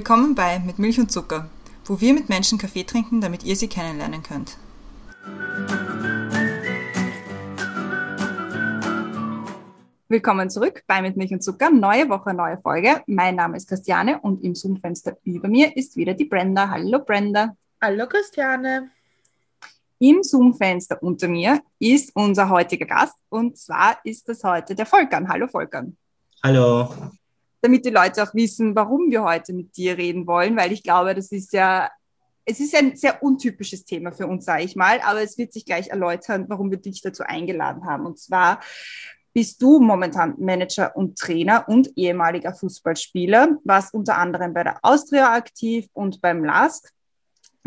Willkommen bei Mit Milch und Zucker, wo wir mit Menschen Kaffee trinken, damit ihr sie kennenlernen könnt. Willkommen zurück bei Mit Milch und Zucker. Neue Woche, neue Folge. Mein Name ist Christiane und im Zoom-Fenster über mir ist wieder die Brenda. Hallo Brenda. Hallo Christiane. Im Zoom-Fenster unter mir ist unser heutiger Gast und zwar ist das heute der Volkan. Hallo Volkan. Hallo. Damit die Leute auch wissen, warum wir heute mit dir reden wollen, weil ich glaube, das ist ja, es ist ein sehr untypisches Thema für uns, sage ich mal, aber es wird sich gleich erläutern, warum wir dich dazu eingeladen haben. Und zwar bist du momentan Manager und Trainer und ehemaliger Fußballspieler, warst unter anderem bei der Austria aktiv und beim LASK.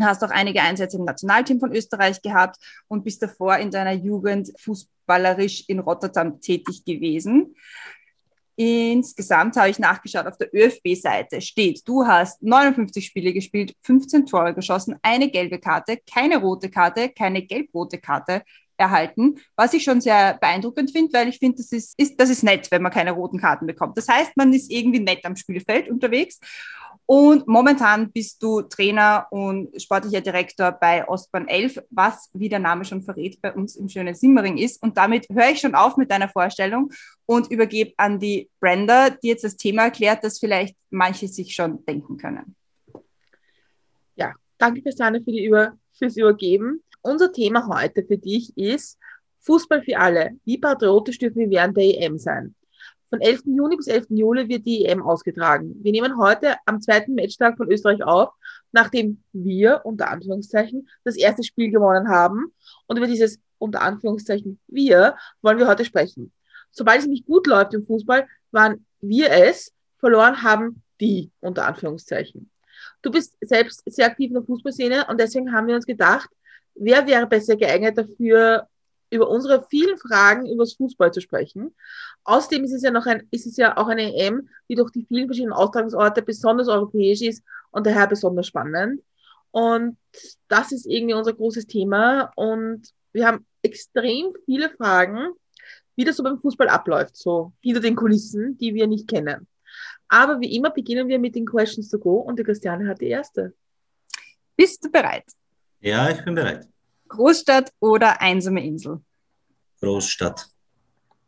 Hast auch einige Einsätze im Nationalteam von Österreich gehabt und bist davor in deiner Jugend fußballerisch in Rotterdam tätig gewesen. Insgesamt habe ich nachgeschaut, auf der ÖFB-Seite steht, du hast 59 Spiele gespielt, 15 Tore geschossen, eine gelbe Karte, keine rote Karte, keine gelb-rote Karte, erhalten, was ich schon sehr beeindruckend finde, weil ich finde, das ist, ist, das ist nett, wenn man keine roten Karten bekommt. Das heißt, man ist irgendwie nett am Spielfeld unterwegs. Und momentan bist du Trainer und sportlicher Direktor bei Ostbahn 11, was, wie der Name schon verrät, bei uns im schönen Simmering ist. Und damit höre ich schon auf mit deiner Vorstellung und übergebe an die Brenda, die jetzt das Thema erklärt, das vielleicht manche sich schon denken können. Ja, danke Christiane für die Über fürs Übergeben. Unser Thema heute für dich ist Fußball für alle. Wie patriotisch dürfen wir während der EM sein? Von 11. Juni bis 11. Juli wird die EM ausgetragen. Wir nehmen heute am zweiten Matchtag von Österreich auf, nachdem wir, unter Anführungszeichen, das erste Spiel gewonnen haben. Und über dieses, unter Anführungszeichen, wir, wollen wir heute sprechen. Sobald es nämlich gut läuft im Fußball, waren wir es, verloren haben die, unter Anführungszeichen. Du bist selbst sehr aktiv in der Fußballszene und deswegen haben wir uns gedacht, wer wäre besser geeignet dafür, über unsere vielen Fragen über das Fußball zu sprechen. Außerdem ist es ja noch ein, ist es ja auch eine EM, die durch die vielen verschiedenen Austragungsorte besonders europäisch ist und daher besonders spannend. Und das ist irgendwie unser großes Thema. Und wir haben extrem viele Fragen, wie das so beim Fußball abläuft, so hinter den Kulissen, die wir nicht kennen. Aber wie immer beginnen wir mit den Questions to go und die Christiane hat die erste. Bist du bereit? Ja, ich bin bereit. Großstadt oder einsame Insel? Großstadt.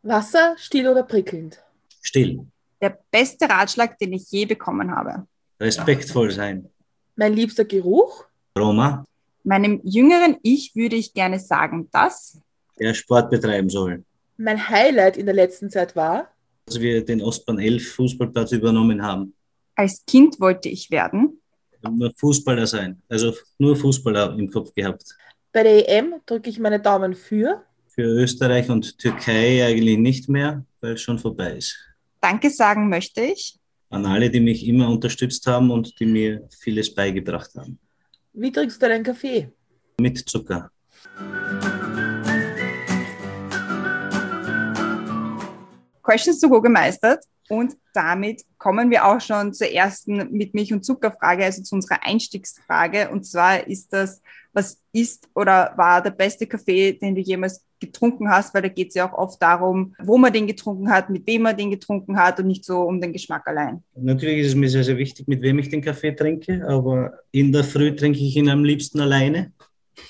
Wasser, still oder prickelnd? Still. Der beste Ratschlag, den ich je bekommen habe. Respektvoll sein. Mein liebster Geruch? Roma. Meinem jüngeren Ich würde ich gerne sagen, dass er Sport betreiben soll. Mein Highlight in der letzten Zeit war, dass wir den Ostbahn 11 Fußballplatz übernommen haben. Als Kind wollte ich werden. Nur Fußballer sein, also nur Fußballer im Kopf gehabt. Bei der EM drücke ich meine Daumen für. Für Österreich und Türkei eigentlich nicht mehr, weil es schon vorbei ist. Danke sagen möchte ich. An alle, die mich immer unterstützt haben und die mir vieles beigebracht haben. Wie trinkst du deinen Kaffee? Mit Zucker. Questions to go gemeistert. Und damit kommen wir auch schon zur ersten mit Milch- und Zuckerfrage, also zu unserer Einstiegsfrage. Und zwar ist das, was ist oder war der beste Kaffee, den du jemals getrunken hast? Weil da geht es ja auch oft darum, wo man den getrunken hat, mit wem man den getrunken hat und nicht so um den Geschmack allein. Natürlich ist es mir sehr, sehr wichtig, mit wem ich den Kaffee trinke, aber in der Früh trinke ich ihn am liebsten alleine.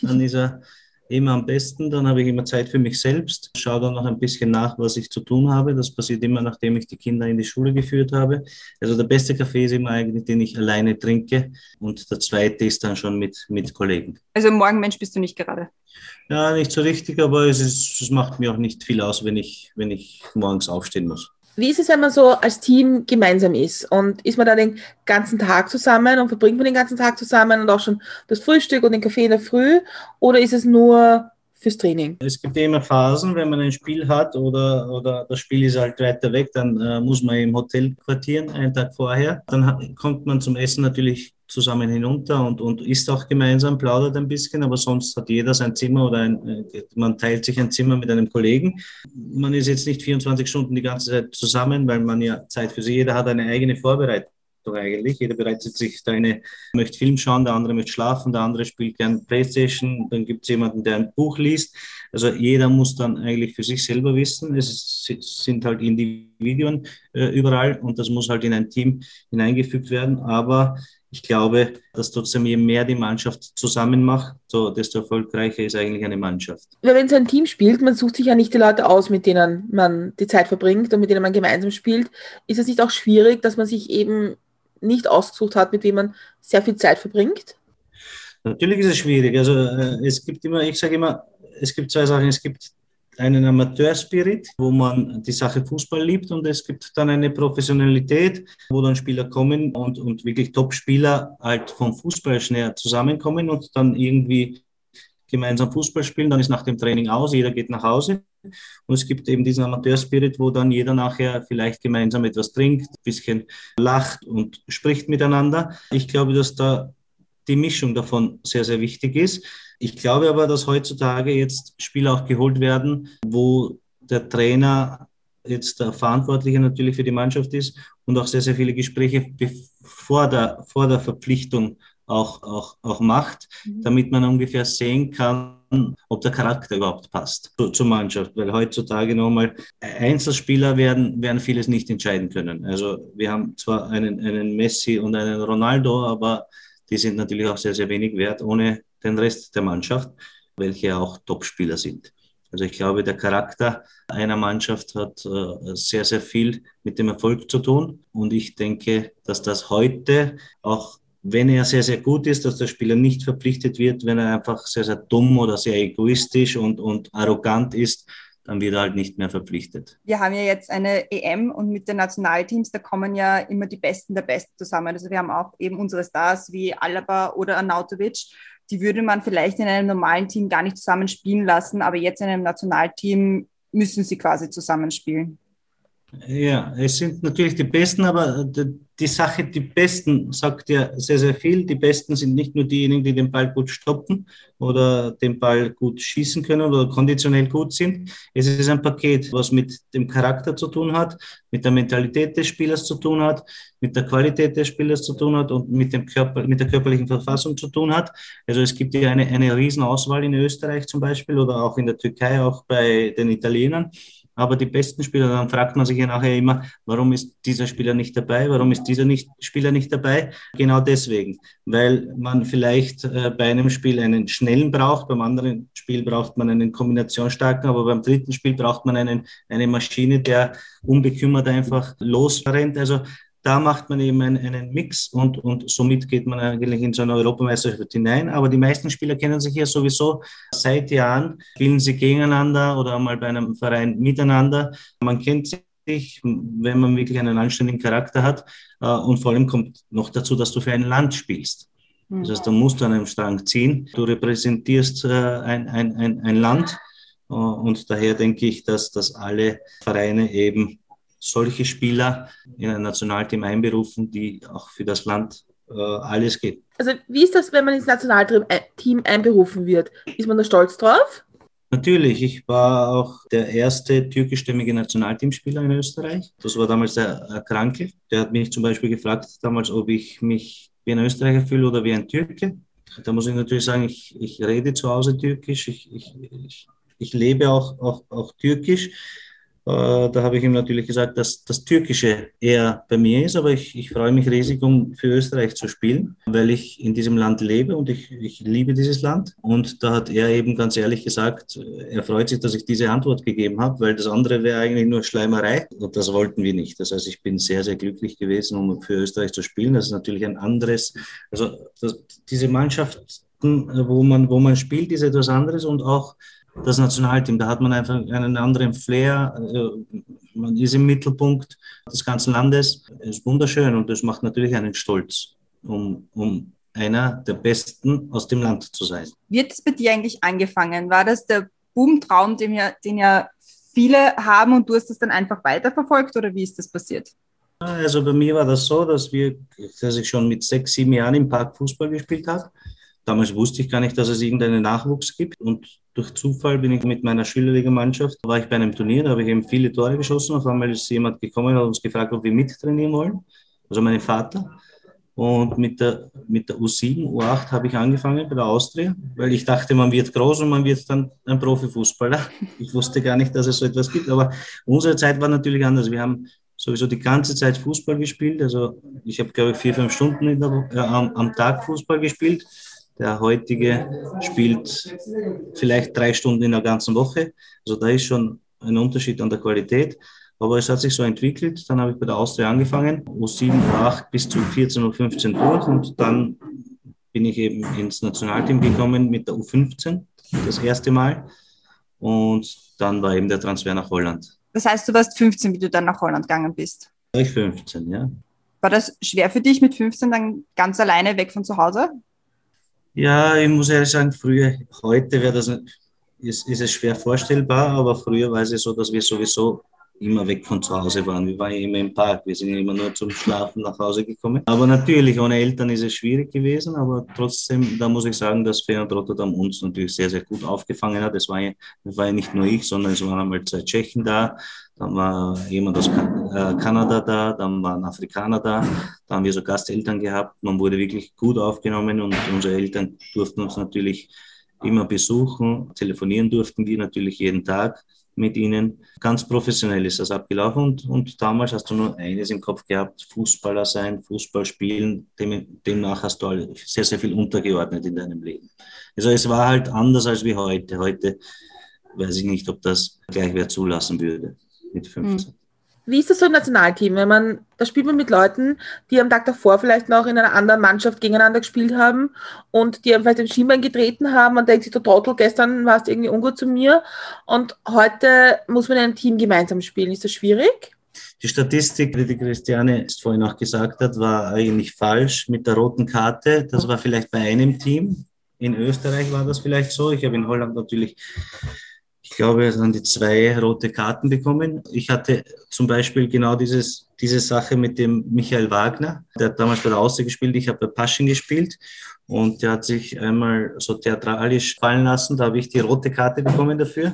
Dann ist er immer am besten. Dann habe ich immer Zeit für mich selbst, schaue dann noch ein bisschen nach, was ich zu tun habe. Das passiert immer, nachdem ich die Kinder in die Schule geführt habe. Also der beste Kaffee ist immer eigentlich, den ich alleine trinke. Und der zweite ist dann schon mit, mit Kollegen. Also Morgenmensch bist du nicht gerade? Ja, nicht so richtig, aber es, ist, es macht mir auch nicht viel aus, wenn ich, wenn ich morgens aufstehen muss. Wie ist es, wenn man so als Team gemeinsam ist? Und ist man da den ganzen Tag zusammen und verbringt man den ganzen Tag zusammen und auch schon das Frühstück und den Kaffee in der Früh? Oder ist es nur fürs Training? Es gibt immer Phasen, wenn man ein Spiel hat oder, oder das Spiel ist halt weiter weg, dann äh, muss man im Hotel quartieren, einen Tag vorher. Dann kommt man zum Essen natürlich zusammen hinunter und, und isst auch gemeinsam, plaudert ein bisschen, aber sonst hat jeder sein Zimmer oder ein, äh, man teilt sich ein Zimmer mit einem Kollegen. Man ist jetzt nicht 24 Stunden die ganze Zeit zusammen, weil man ja Zeit für sich, jeder hat eine eigene Vorbereitung eigentlich. Jeder bereitet sich seine, möchte Film schauen, der andere möchte schlafen, der andere spielt gern Playstation, dann gibt es jemanden, der ein Buch liest. Also jeder muss dann eigentlich für sich selber wissen. Es sind halt Individuen äh, überall und das muss halt in ein Team hineingefügt werden. Aber ich glaube, dass trotzdem je mehr die Mannschaft zusammen macht, so desto erfolgreicher ist eigentlich eine Mannschaft. Wenn es ein Team spielt, man sucht sich ja nicht die Leute aus, mit denen man die Zeit verbringt und mit denen man gemeinsam spielt. Ist es nicht auch schwierig, dass man sich eben nicht ausgesucht hat, mit wem man sehr viel Zeit verbringt? Natürlich ist es schwierig. Also äh, es gibt immer, ich sage immer, es gibt zwei Sachen. Es gibt einen Amateurspirit, wo man die Sache Fußball liebt und es gibt dann eine Professionalität, wo dann Spieler kommen und, und wirklich Top-Spieler halt vom Fußball schnell zusammenkommen und dann irgendwie gemeinsam Fußball spielen, dann ist nach dem Training aus, jeder geht nach Hause. Und es gibt eben diesen Amateurspirit, wo dann jeder nachher vielleicht gemeinsam etwas trinkt, ein bisschen lacht und spricht miteinander. Ich glaube, dass da die Mischung davon sehr, sehr wichtig ist. Ich glaube aber, dass heutzutage jetzt Spieler auch geholt werden, wo der Trainer jetzt der Verantwortliche natürlich für die Mannschaft ist und auch sehr, sehr viele Gespräche vor der, vor der Verpflichtung auch, auch, auch macht, mhm. damit man ungefähr sehen kann, ob der Charakter überhaupt passt zur, zur Mannschaft. Weil heutzutage nochmal Einzelspieler werden, werden vieles nicht entscheiden können. Also wir haben zwar einen, einen Messi und einen Ronaldo, aber die sind natürlich auch sehr, sehr wenig wert ohne den Rest der Mannschaft, welche auch Topspieler sind. Also ich glaube, der Charakter einer Mannschaft hat äh, sehr, sehr viel mit dem Erfolg zu tun. Und ich denke, dass das heute, auch wenn er sehr, sehr gut ist, dass der Spieler nicht verpflichtet wird, wenn er einfach sehr, sehr dumm oder sehr egoistisch und, und arrogant ist, dann wird er halt nicht mehr verpflichtet. Wir haben ja jetzt eine EM und mit den Nationalteams, da kommen ja immer die Besten der Besten zusammen. Also wir haben auch eben unsere Stars wie Alaba oder Arnautovic. Die würde man vielleicht in einem normalen Team gar nicht zusammen spielen lassen, aber jetzt in einem Nationalteam müssen sie quasi zusammenspielen. Ja, es sind natürlich die Besten, aber die Sache, die Besten sagt ja sehr, sehr viel. Die Besten sind nicht nur diejenigen, die den Ball gut stoppen oder den Ball gut schießen können oder konditionell gut sind. Es ist ein Paket, was mit dem Charakter zu tun hat, mit der Mentalität des Spielers zu tun hat, mit der Qualität des Spielers zu tun hat und mit, dem Körper, mit der körperlichen Verfassung zu tun hat. Also es gibt ja eine, eine Riesenauswahl in Österreich zum Beispiel oder auch in der Türkei, auch bei den Italienern aber die besten Spieler, dann fragt man sich ja nachher immer, warum ist dieser Spieler nicht dabei, warum ist dieser nicht, Spieler nicht dabei? Genau deswegen, weil man vielleicht äh, bei einem Spiel einen schnellen braucht, beim anderen Spiel braucht man einen kombinationsstarken, aber beim dritten Spiel braucht man einen, eine Maschine, der unbekümmert einfach losrennt. Also da macht man eben einen, einen Mix und, und somit geht man eigentlich in so eine Europameisterschaft hinein. Aber die meisten Spieler kennen sich ja sowieso seit Jahren, spielen sie gegeneinander oder mal bei einem Verein miteinander. Man kennt sich, wenn man wirklich einen anständigen Charakter hat. Äh, und vor allem kommt noch dazu, dass du für ein Land spielst. Das heißt, du musst an einem Strang ziehen. Du repräsentierst äh, ein, ein, ein, ein Land. Äh, und daher denke ich, dass, dass alle Vereine eben solche Spieler in ein Nationalteam einberufen, die auch für das Land äh, alles geben. Also wie ist das, wenn man ins Nationalteam äh, einberufen wird? Ist man da stolz drauf? Natürlich, ich war auch der erste türkischstämmige Nationalteamspieler in Österreich. Das war damals der Kranke. Der hat mich zum Beispiel gefragt damals, ob ich mich wie ein Österreicher fühle oder wie ein Türke. Da muss ich natürlich sagen, ich, ich rede zu Hause Türkisch, ich, ich, ich, ich lebe auch, auch, auch Türkisch. Äh, da habe ich ihm natürlich gesagt, dass das Türkische eher bei mir ist, aber ich, ich freue mich riesig, um für Österreich zu spielen, weil ich in diesem Land lebe und ich, ich liebe dieses Land. Und da hat er eben ganz ehrlich gesagt, er freut sich, dass ich diese Antwort gegeben habe, weil das andere wäre eigentlich nur Schleimerei und das wollten wir nicht. Das heißt, ich bin sehr, sehr glücklich gewesen, um für Österreich zu spielen. Das ist natürlich ein anderes, also das, diese Mannschaften, wo man, wo man spielt, ist etwas anderes und auch das Nationalteam. Da hat man einfach einen anderen Flair. Äh, man ist im Mittelpunkt des ganzen Landes. Es ist wunderschön und das macht natürlich einen stolz, um, um einer der Besten aus dem Land zu sein. Wie hat es bei dir eigentlich angefangen? War das der Boomtraum, den ja, den ja viele haben und du hast das dann einfach weiterverfolgt oder wie ist das passiert? Also bei mir war das so, dass, wir, dass ich schon mit sechs, sieben Jahren im Park Fußball gespielt habe. Damals wusste ich gar nicht, dass es irgendeinen Nachwuchs gibt. Und durch Zufall bin ich mit meiner Schülerliga-Mannschaft, war ich bei einem Turnier, da habe ich eben viele Tore geschossen. Auf einmal ist jemand gekommen und hat uns gefragt, ob wir mittrainieren wollen. also mein Vater. Und mit der, mit der U7, U8 habe ich angefangen bei der Austria, weil ich dachte, man wird groß und man wird dann ein Profifußballer. Ich wusste gar nicht, dass es so etwas gibt, aber unsere Zeit war natürlich anders. Wir haben sowieso die ganze Zeit Fußball gespielt. Also ich habe, glaube ich, vier, fünf Stunden der, äh, am, am Tag Fußball gespielt. Der heutige spielt vielleicht drei Stunden in der ganzen Woche. Also da ist schon ein Unterschied an der Qualität. Aber es hat sich so entwickelt. Dann habe ich bei der Austria angefangen, U7, U8 bis zu 14, U15 durch. Und dann bin ich eben ins Nationalteam gekommen mit der U15, das erste Mal. Und dann war eben der Transfer nach Holland. Das heißt, du warst 15, wie du dann nach Holland gegangen bist? Ich 15, ja. War das schwer für dich mit 15 dann ganz alleine weg von zu Hause? Ja, ich muss ehrlich sagen, früher, heute wäre das, ist, ist es schwer vorstellbar, aber früher war es so, dass wir sowieso immer weg von zu Hause waren. Wir waren immer im Park, wir sind immer nur zum Schlafen nach Hause gekommen. Aber natürlich, ohne Eltern ist es schwierig gewesen, aber trotzdem, da muss ich sagen, dass Feyenoord Rotterdam uns natürlich sehr, sehr gut aufgefangen hat. Es war ja, das war ja nicht nur ich, sondern es waren einmal zwei Tschechen da, dann war jemand aus äh, Kanada da, dann waren Afrikaner da, da haben wir so Gasteltern gehabt. Man wurde wirklich gut aufgenommen und unsere Eltern durften uns natürlich immer besuchen. Telefonieren durften wir natürlich jeden Tag mit ihnen. Ganz professionell ist das abgelaufen und, und damals hast du nur eines im Kopf gehabt, Fußballer sein, Fußball spielen, dem, demnach hast du sehr, sehr viel untergeordnet in deinem Leben. Also es war halt anders als wie heute. Heute weiß ich nicht, ob das gleich wer zulassen würde mit 15. Mhm. Wie ist das so im Nationalteam? Wenn man, da spielt man mit Leuten, die am Tag davor vielleicht noch in einer anderen Mannschaft gegeneinander gespielt haben und die vielleicht den Schienbein getreten haben und denkt sich, du Trottel, gestern warst du irgendwie ungut zu mir und heute muss man in einem Team gemeinsam spielen. Ist das schwierig? Die Statistik, die die Christiane vorhin auch gesagt hat, war eigentlich falsch mit der roten Karte. Das war vielleicht bei einem Team. In Österreich war das vielleicht so. Ich habe in Holland natürlich ich glaube, dann die zwei rote Karten bekommen. Ich hatte zum Beispiel genau dieses, diese Sache mit dem Michael Wagner. Der hat damals bei der Außer gespielt, ich habe bei Pasching gespielt und der hat sich einmal so theatralisch fallen lassen. Da habe ich die rote Karte bekommen dafür.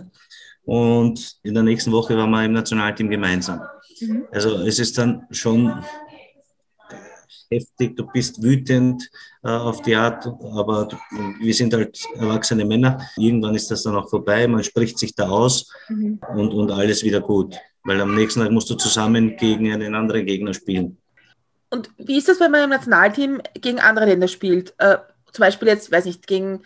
Und in der nächsten Woche waren wir im Nationalteam gemeinsam. Mhm. Also es ist dann schon heftig, du bist wütend äh, auf die Art, aber du, wir sind halt erwachsene Männer. Irgendwann ist das dann auch vorbei, man spricht sich da aus mhm. und, und alles wieder gut. Weil am nächsten Tag musst du zusammen gegen einen anderen Gegner spielen. Und wie ist das, wenn man im Nationalteam gegen andere Länder spielt? Äh, zum Beispiel jetzt, weiß nicht, gegen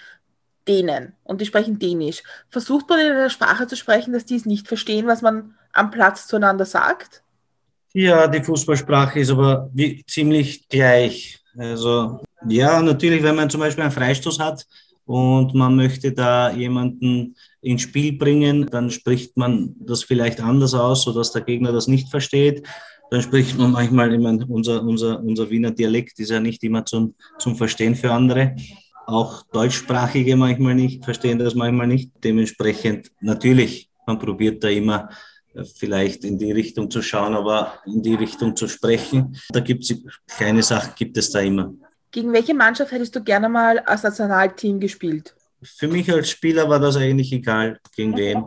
Dänen und die sprechen Dänisch. Versucht man in einer Sprache zu sprechen, dass die es nicht verstehen, was man am Platz zueinander sagt? Ja, die Fußballsprache ist aber wie, ziemlich gleich. Also ja, natürlich, wenn man zum Beispiel einen Freistoß hat und man möchte da jemanden ins Spiel bringen, dann spricht man das vielleicht anders aus, sodass der Gegner das nicht versteht. Dann spricht man manchmal, ich meine, unser, unser, unser Wiener Dialekt ist ja nicht immer zum, zum Verstehen für andere. Auch Deutschsprachige manchmal nicht, verstehen das manchmal nicht. Dementsprechend natürlich, man probiert da immer vielleicht in die Richtung zu schauen, aber in die Richtung zu sprechen. Da gibt es kleine Sachen, gibt es da immer. Gegen welche Mannschaft hättest du gerne mal als Nationalteam gespielt? Für mich als Spieler war das eigentlich egal, gegen wen.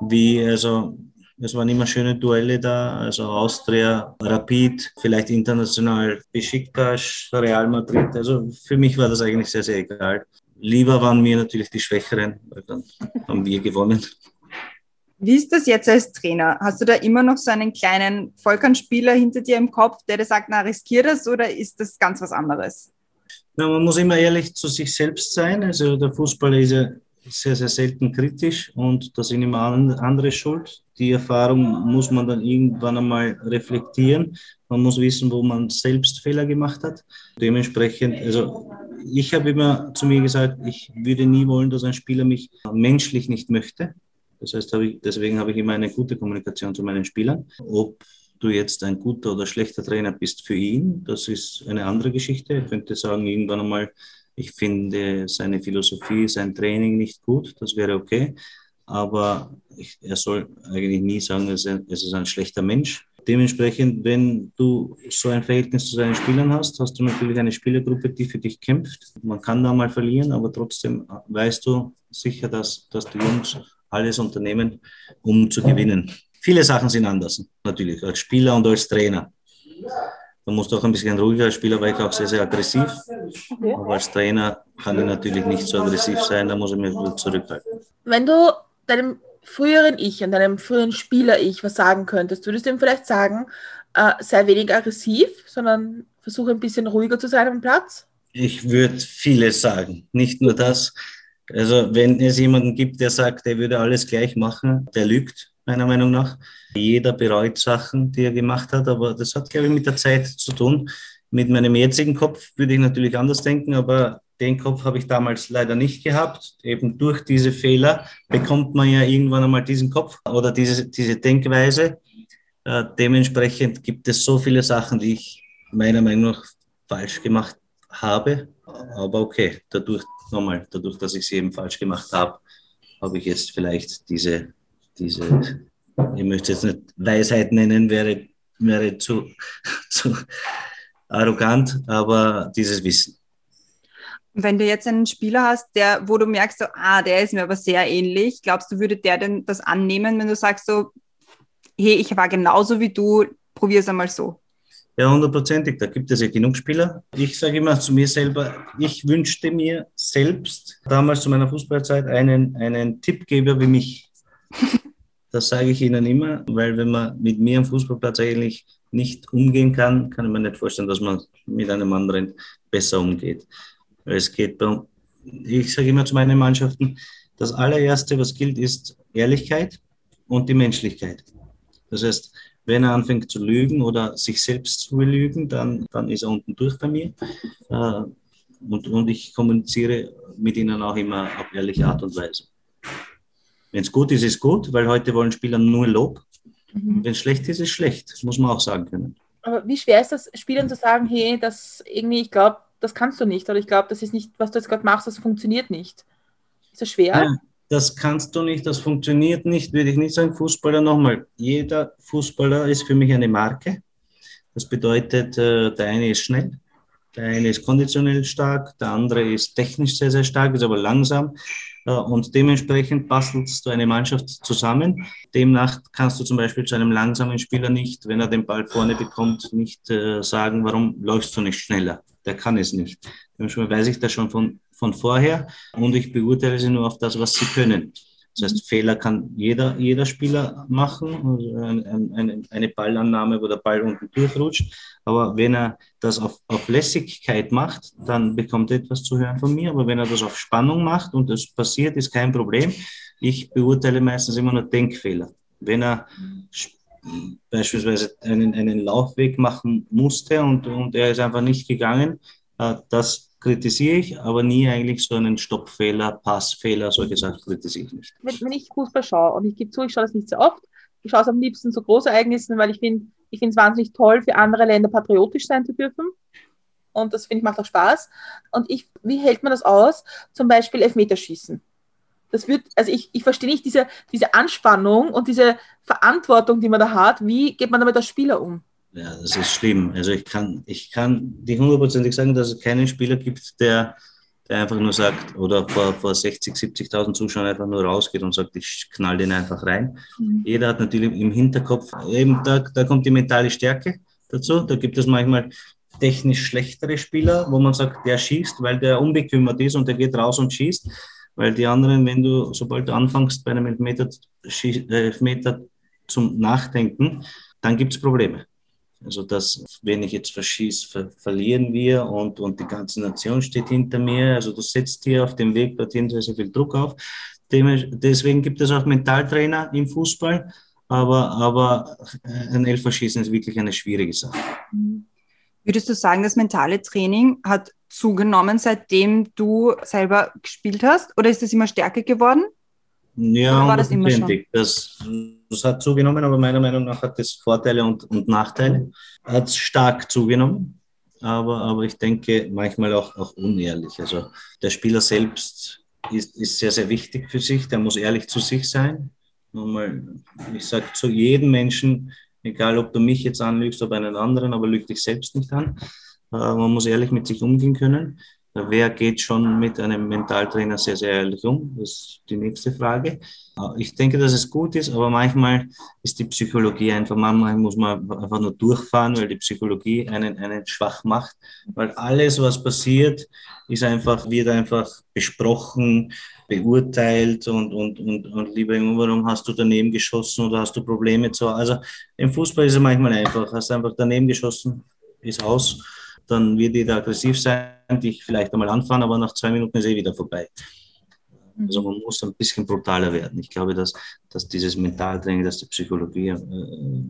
Wie, also, es waren immer schöne Duelle da, also Austria, Rapid, vielleicht international Besiktas, Real Madrid. Also für mich war das eigentlich sehr, sehr egal. Lieber waren mir natürlich die Schwächeren, weil dann haben wir gewonnen. Wie ist das jetzt als Trainer? Hast du da immer noch so einen kleinen Volkernspieler hinter dir im Kopf, der dir sagt, na, riskier das oder ist das ganz was anderes? Na, man muss immer ehrlich zu sich selbst sein. Also der Fußballer ist ja sehr, sehr selten kritisch und da sind immer andere schuld. Die Erfahrung muss man dann irgendwann einmal reflektieren. Man muss wissen, wo man selbst Fehler gemacht hat. Dementsprechend, also ich habe immer zu mir gesagt, ich würde nie wollen, dass ein Spieler mich menschlich nicht möchte. Das heißt, hab ich, deswegen habe ich immer eine gute Kommunikation zu meinen Spielern. Ob du jetzt ein guter oder schlechter Trainer bist für ihn, das ist eine andere Geschichte. Ich könnte sagen, irgendwann einmal, ich finde seine Philosophie, sein Training nicht gut, das wäre okay. Aber ich, er soll eigentlich nie sagen, es ist ein schlechter Mensch. Dementsprechend, wenn du so ein Verhältnis zu deinen Spielern hast, hast du natürlich eine Spielergruppe, die für dich kämpft. Man kann da mal verlieren, aber trotzdem weißt du sicher, dass, dass die Jungs alles unternehmen, um zu gewinnen. Viele Sachen sind anders, natürlich, als Spieler und als Trainer. Musst du auch ein bisschen ruhiger als Spieler, weil ich auch sehr, sehr aggressiv. Okay. Aber als Trainer kann ich natürlich nicht so aggressiv sein, da muss ich mich zurückhalten. Wenn du deinem früheren Ich und deinem früheren Spieler-Ich was sagen könntest, würdest du ihm vielleicht sagen, äh, sei weniger aggressiv, sondern versuche ein bisschen ruhiger zu sein am Platz? Ich würde vieles sagen, nicht nur das. Also wenn es jemanden gibt, der sagt, er würde alles gleich machen, der lügt, meiner Meinung nach. Jeder bereut Sachen, die er gemacht hat, aber das hat, glaube ich, mit der Zeit zu tun. Mit meinem jetzigen Kopf würde ich natürlich anders denken, aber den Kopf habe ich damals leider nicht gehabt. Eben durch diese Fehler bekommt man ja irgendwann einmal diesen Kopf oder diese, diese Denkweise. Äh, dementsprechend gibt es so viele Sachen, die ich meiner Meinung nach falsch gemacht habe. Aber okay, dadurch, nochmal, dadurch, dass ich sie eben falsch gemacht habe, habe ich jetzt vielleicht diese, diese, ich möchte jetzt nicht Weisheit nennen, wäre, wäre zu, zu arrogant, aber dieses Wissen. Wenn du jetzt einen Spieler hast, der, wo du merkst, so, ah, der ist mir aber sehr ähnlich, glaubst du, würde der denn das annehmen, wenn du sagst so, hey, ich war genauso wie du, probier es einmal so? Ja, hundertprozentig. Da gibt es ja genug Spieler. Ich sage immer zu mir selber, ich wünschte mir selbst damals zu meiner Fußballzeit einen, einen Tippgeber wie mich. Das sage ich Ihnen immer, weil wenn man mit mir am Fußballplatz eigentlich nicht umgehen kann, kann ich mir nicht vorstellen, dass man mit einem anderen besser umgeht. Es geht bei, ich sage immer zu meinen Mannschaften, das allererste, was gilt, ist Ehrlichkeit und die Menschlichkeit. Das heißt, wenn er anfängt zu lügen oder sich selbst zu belügen, dann, dann ist er unten durch bei mir. Äh, und, und ich kommuniziere mit ihnen auch immer auf ehrliche Art und Weise. Wenn es gut ist, ist gut, weil heute wollen Spieler nur Lob. Mhm. Wenn es schlecht ist, ist schlecht, muss man auch sagen können. Aber wie schwer ist das, Spielern zu sagen, hey, das irgendwie, ich glaube, das kannst du nicht, oder ich glaube, das ist nicht, was du jetzt gerade machst, das funktioniert nicht. Ist das schwer? Ja, das kannst du nicht, das funktioniert nicht, würde ich nicht sagen. Fußballer nochmal, jeder Fußballer ist für mich eine Marke. Das bedeutet, äh, der eine ist schnell, der eine ist konditionell stark, der andere ist technisch sehr, sehr stark, ist aber langsam. Äh, und dementsprechend bastelst du eine Mannschaft zusammen. Demnach kannst du zum Beispiel zu einem langsamen Spieler nicht, wenn er den Ball vorne bekommt, nicht äh, sagen, warum läufst du nicht schneller? Der kann es nicht. Dementsprechend weiß ich das schon von von vorher und ich beurteile sie nur auf das, was sie können. Das heißt, Fehler kann jeder, jeder Spieler machen, also eine, eine Ballannahme, wo der Ball unten durchrutscht. Aber wenn er das auf, auf Lässigkeit macht, dann bekommt er etwas zu hören von mir. Aber wenn er das auf Spannung macht und das passiert, ist kein Problem. Ich beurteile meistens immer nur Denkfehler. Wenn er beispielsweise einen, einen Laufweg machen musste und, und er ist einfach nicht gegangen, äh, das kritisiere ich, aber nie eigentlich so einen Stoppfehler, Passfehler, solche Sachen kritisiere ich nicht. Wenn, wenn ich Fußball schaue, und ich gebe zu, ich schaue das nicht sehr oft, ich schaue es am liebsten zu Großereignissen, weil ich finde, ich finde es wahnsinnig toll, für andere Länder patriotisch sein zu dürfen. Und das finde ich macht auch Spaß. Und ich, wie hält man das aus? Zum Beispiel Elfmeterschießen. Das wird, also ich, ich verstehe nicht diese, diese Anspannung und diese Verantwortung, die man da hat. Wie geht man damit als Spieler um? Ja, das ist schlimm. Also ich kann, ich kann die hundertprozentig sagen, dass es keinen Spieler gibt, der, der einfach nur sagt, oder vor, vor 60, 70.000 Zuschauern einfach nur rausgeht und sagt, ich knall den einfach rein. Mhm. Jeder hat natürlich im Hinterkopf, eben da, da kommt die mentale Stärke dazu. Da gibt es manchmal technisch schlechtere Spieler, wo man sagt, der schießt, weil der unbekümmert ist und der geht raus und schießt. Weil die anderen, wenn du, sobald du anfängst bei einem Elfmeter, Elfmeter zum Nachdenken, dann gibt es Probleme. Also das, wenn ich jetzt verschieße, ver verlieren wir und, und die ganze Nation steht hinter mir. Also du setzt hier auf dem Weg dorthin sehr, sehr viel Druck auf. Deswegen gibt es auch Mentaltrainer im Fußball, aber, aber ein Elferschießen ist wirklich eine schwierige Sache. Würdest du sagen, das mentale Training hat zugenommen, seitdem du selber gespielt hast? Oder ist es immer stärker geworden? Ja, war das immer schon? Das, das hat zugenommen, aber meiner Meinung nach hat es Vorteile und, und Nachteile. Hat stark zugenommen, aber, aber ich denke manchmal auch, auch unehrlich. Also der Spieler selbst ist, ist sehr, sehr wichtig für sich. Der muss ehrlich zu sich sein. Nochmal, ich sage zu jedem Menschen, egal ob du mich jetzt anlügst oder einen anderen, aber lüg dich selbst nicht an. Äh, man muss ehrlich mit sich umgehen können. Wer geht schon mit einem Mentaltrainer sehr, sehr ehrlich um? Das ist die nächste Frage. Ich denke, dass es gut ist, aber manchmal ist die Psychologie einfach, manchmal muss man einfach nur durchfahren, weil die Psychologie einen, einen schwach macht. Weil alles, was passiert, ist einfach, wird einfach besprochen, beurteilt und, und, und, und lieber Junge, warum hast du daneben geschossen oder hast du Probleme zu Also im Fußball ist es manchmal einfach, hast einfach daneben geschossen, ist aus, dann wird jeder aggressiv sein, dich vielleicht einmal anfahren, aber nach zwei Minuten ist eh wieder vorbei. Also man muss ein bisschen brutaler werden. Ich glaube, dass, dass dieses Mentaltraining, dass die Psychologie äh,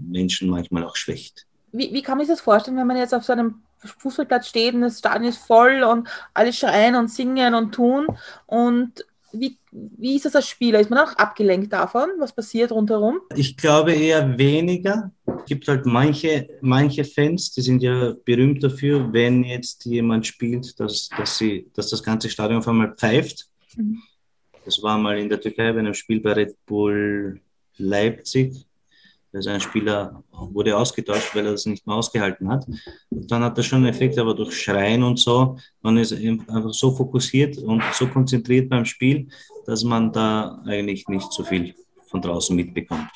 Menschen manchmal auch schwächt. Wie, wie kann man sich das vorstellen, wenn man jetzt auf so einem Fußballplatz steht und das Stadion ist voll und alle schreien und singen und tun und wie, wie ist das als Spieler? Ist man auch abgelenkt davon, was passiert rundherum? Ich glaube eher weniger. Es gibt halt manche, manche Fans, die sind ja berühmt dafür, wenn jetzt jemand spielt, dass, dass, sie, dass das ganze Stadion auf einmal pfeift. Mhm. Das war mal in der Türkei bei einem Spiel bei Red Bull Leipzig. Also ein Spieler wurde ausgetauscht, weil er das nicht mehr ausgehalten hat. Und dann hat das schon einen Effekt, aber durch Schreien und so, man ist einfach so fokussiert und so konzentriert beim Spiel, dass man da eigentlich nicht so viel von draußen mitbekommt.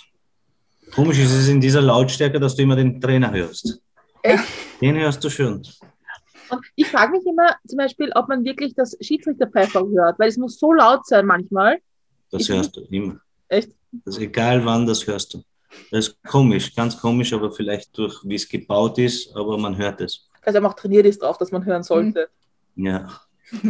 Komisch ist es in dieser Lautstärke, dass du immer den Trainer hörst. Echt? Den hörst du schon. Und ich frage mich immer zum Beispiel, ob man wirklich das Schiedsrichterpfeifer hört, weil es muss so laut sein manchmal. Das ich hörst du immer. Echt? Das egal wann, das hörst du. Das ist komisch, ganz komisch, aber vielleicht durch, wie es gebaut ist, aber man hört es. Also er auch trainiert ist drauf, dass man hören sollte. Ja.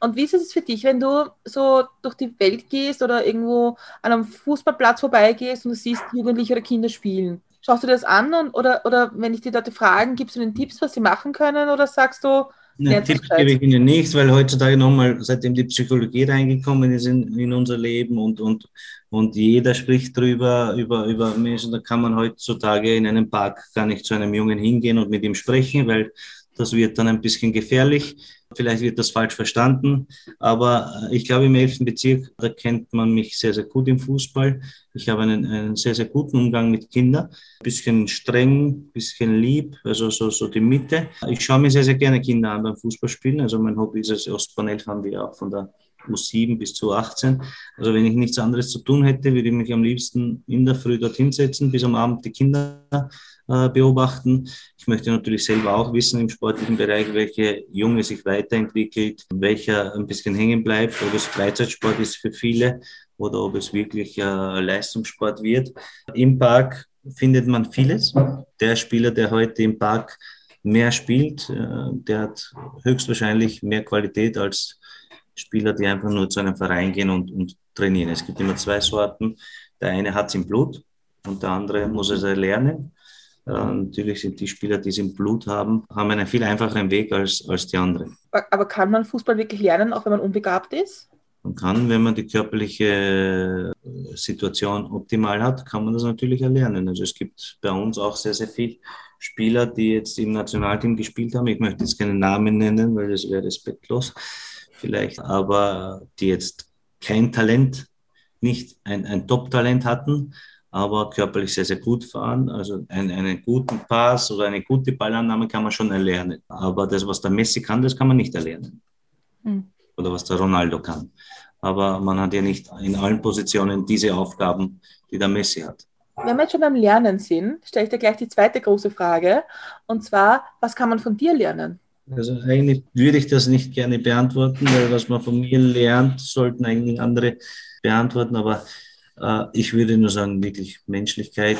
Und wie ist es für dich, wenn du so durch die Welt gehst oder irgendwo an einem Fußballplatz vorbeigehst und du siehst Jugendliche oder Kinder spielen? Schaust du dir das an und, oder, oder wenn ich die Leute fragen, gibst du ihnen Tipps, was sie machen können oder sagst du, Nein, Tipps gebe ich Ihnen nicht, weil heutzutage nochmal, seitdem die Psychologie reingekommen ist in, in unser Leben und, und, und jeder spricht drüber, über, über Menschen, da kann man heutzutage in einem Park gar nicht zu einem Jungen hingehen und mit ihm sprechen, weil das wird dann ein bisschen gefährlich. Vielleicht wird das falsch verstanden, aber äh, ich glaube, im 11. Bezirk, da kennt man mich sehr, sehr gut im Fußball. Ich habe einen, einen sehr, sehr guten Umgang mit Kindern. Ein bisschen streng, ein bisschen lieb, also so, so die Mitte. Ich schaue mir sehr, sehr gerne Kinder an beim Fußballspielen. Also mein Hobby ist es, Ostbahn 11 haben wir auch von der U7 bis zu 18. Also wenn ich nichts anderes zu tun hätte, würde ich mich am liebsten in der Früh dorthin setzen, bis am Abend die Kinder äh, beobachten. Ich möchte natürlich selber auch wissen im sportlichen Bereich, welche Junge sich weiterentwickelt, welcher ein bisschen hängen bleibt, ob es Freizeitsport ist für viele oder ob es wirklich äh, Leistungssport wird. Im Park findet man vieles. Der Spieler, der heute im Park mehr spielt, äh, der hat höchstwahrscheinlich mehr Qualität als Spieler, die einfach nur zu einem Verein gehen und, und trainieren. Es gibt immer zwei Sorten. Der eine hat es im Blut und der andere muss es erlernen. Äh, natürlich sind die Spieler, die es im Blut haben, haben einen viel einfacheren Weg als, als die anderen. Aber kann man Fußball wirklich lernen, auch wenn man unbegabt ist? Man kann, wenn man die körperliche äh, Situation optimal hat, kann man das natürlich erlernen. Also es gibt bei uns auch sehr, sehr viele Spieler, die jetzt im Nationalteam gespielt haben. Ich möchte jetzt keinen Namen nennen, weil das wäre respektlos vielleicht, aber die jetzt kein Talent, nicht ein, ein Top-Talent hatten, aber körperlich sehr, sehr gut fahren. Also einen, einen guten Pass oder eine gute Ballannahme kann man schon erlernen. Aber das, was der Messi kann, das kann man nicht erlernen. Mhm. Oder was der Ronaldo kann. Aber man hat ja nicht in allen Positionen diese Aufgaben, die der Messi hat. Wenn wir jetzt schon beim Lernen sind, stelle ich dir gleich die zweite große Frage. Und zwar, was kann man von dir lernen? Also eigentlich würde ich das nicht gerne beantworten, weil was man von mir lernt, sollten eigentlich andere beantworten. Aber ich würde nur sagen, wirklich Menschlichkeit,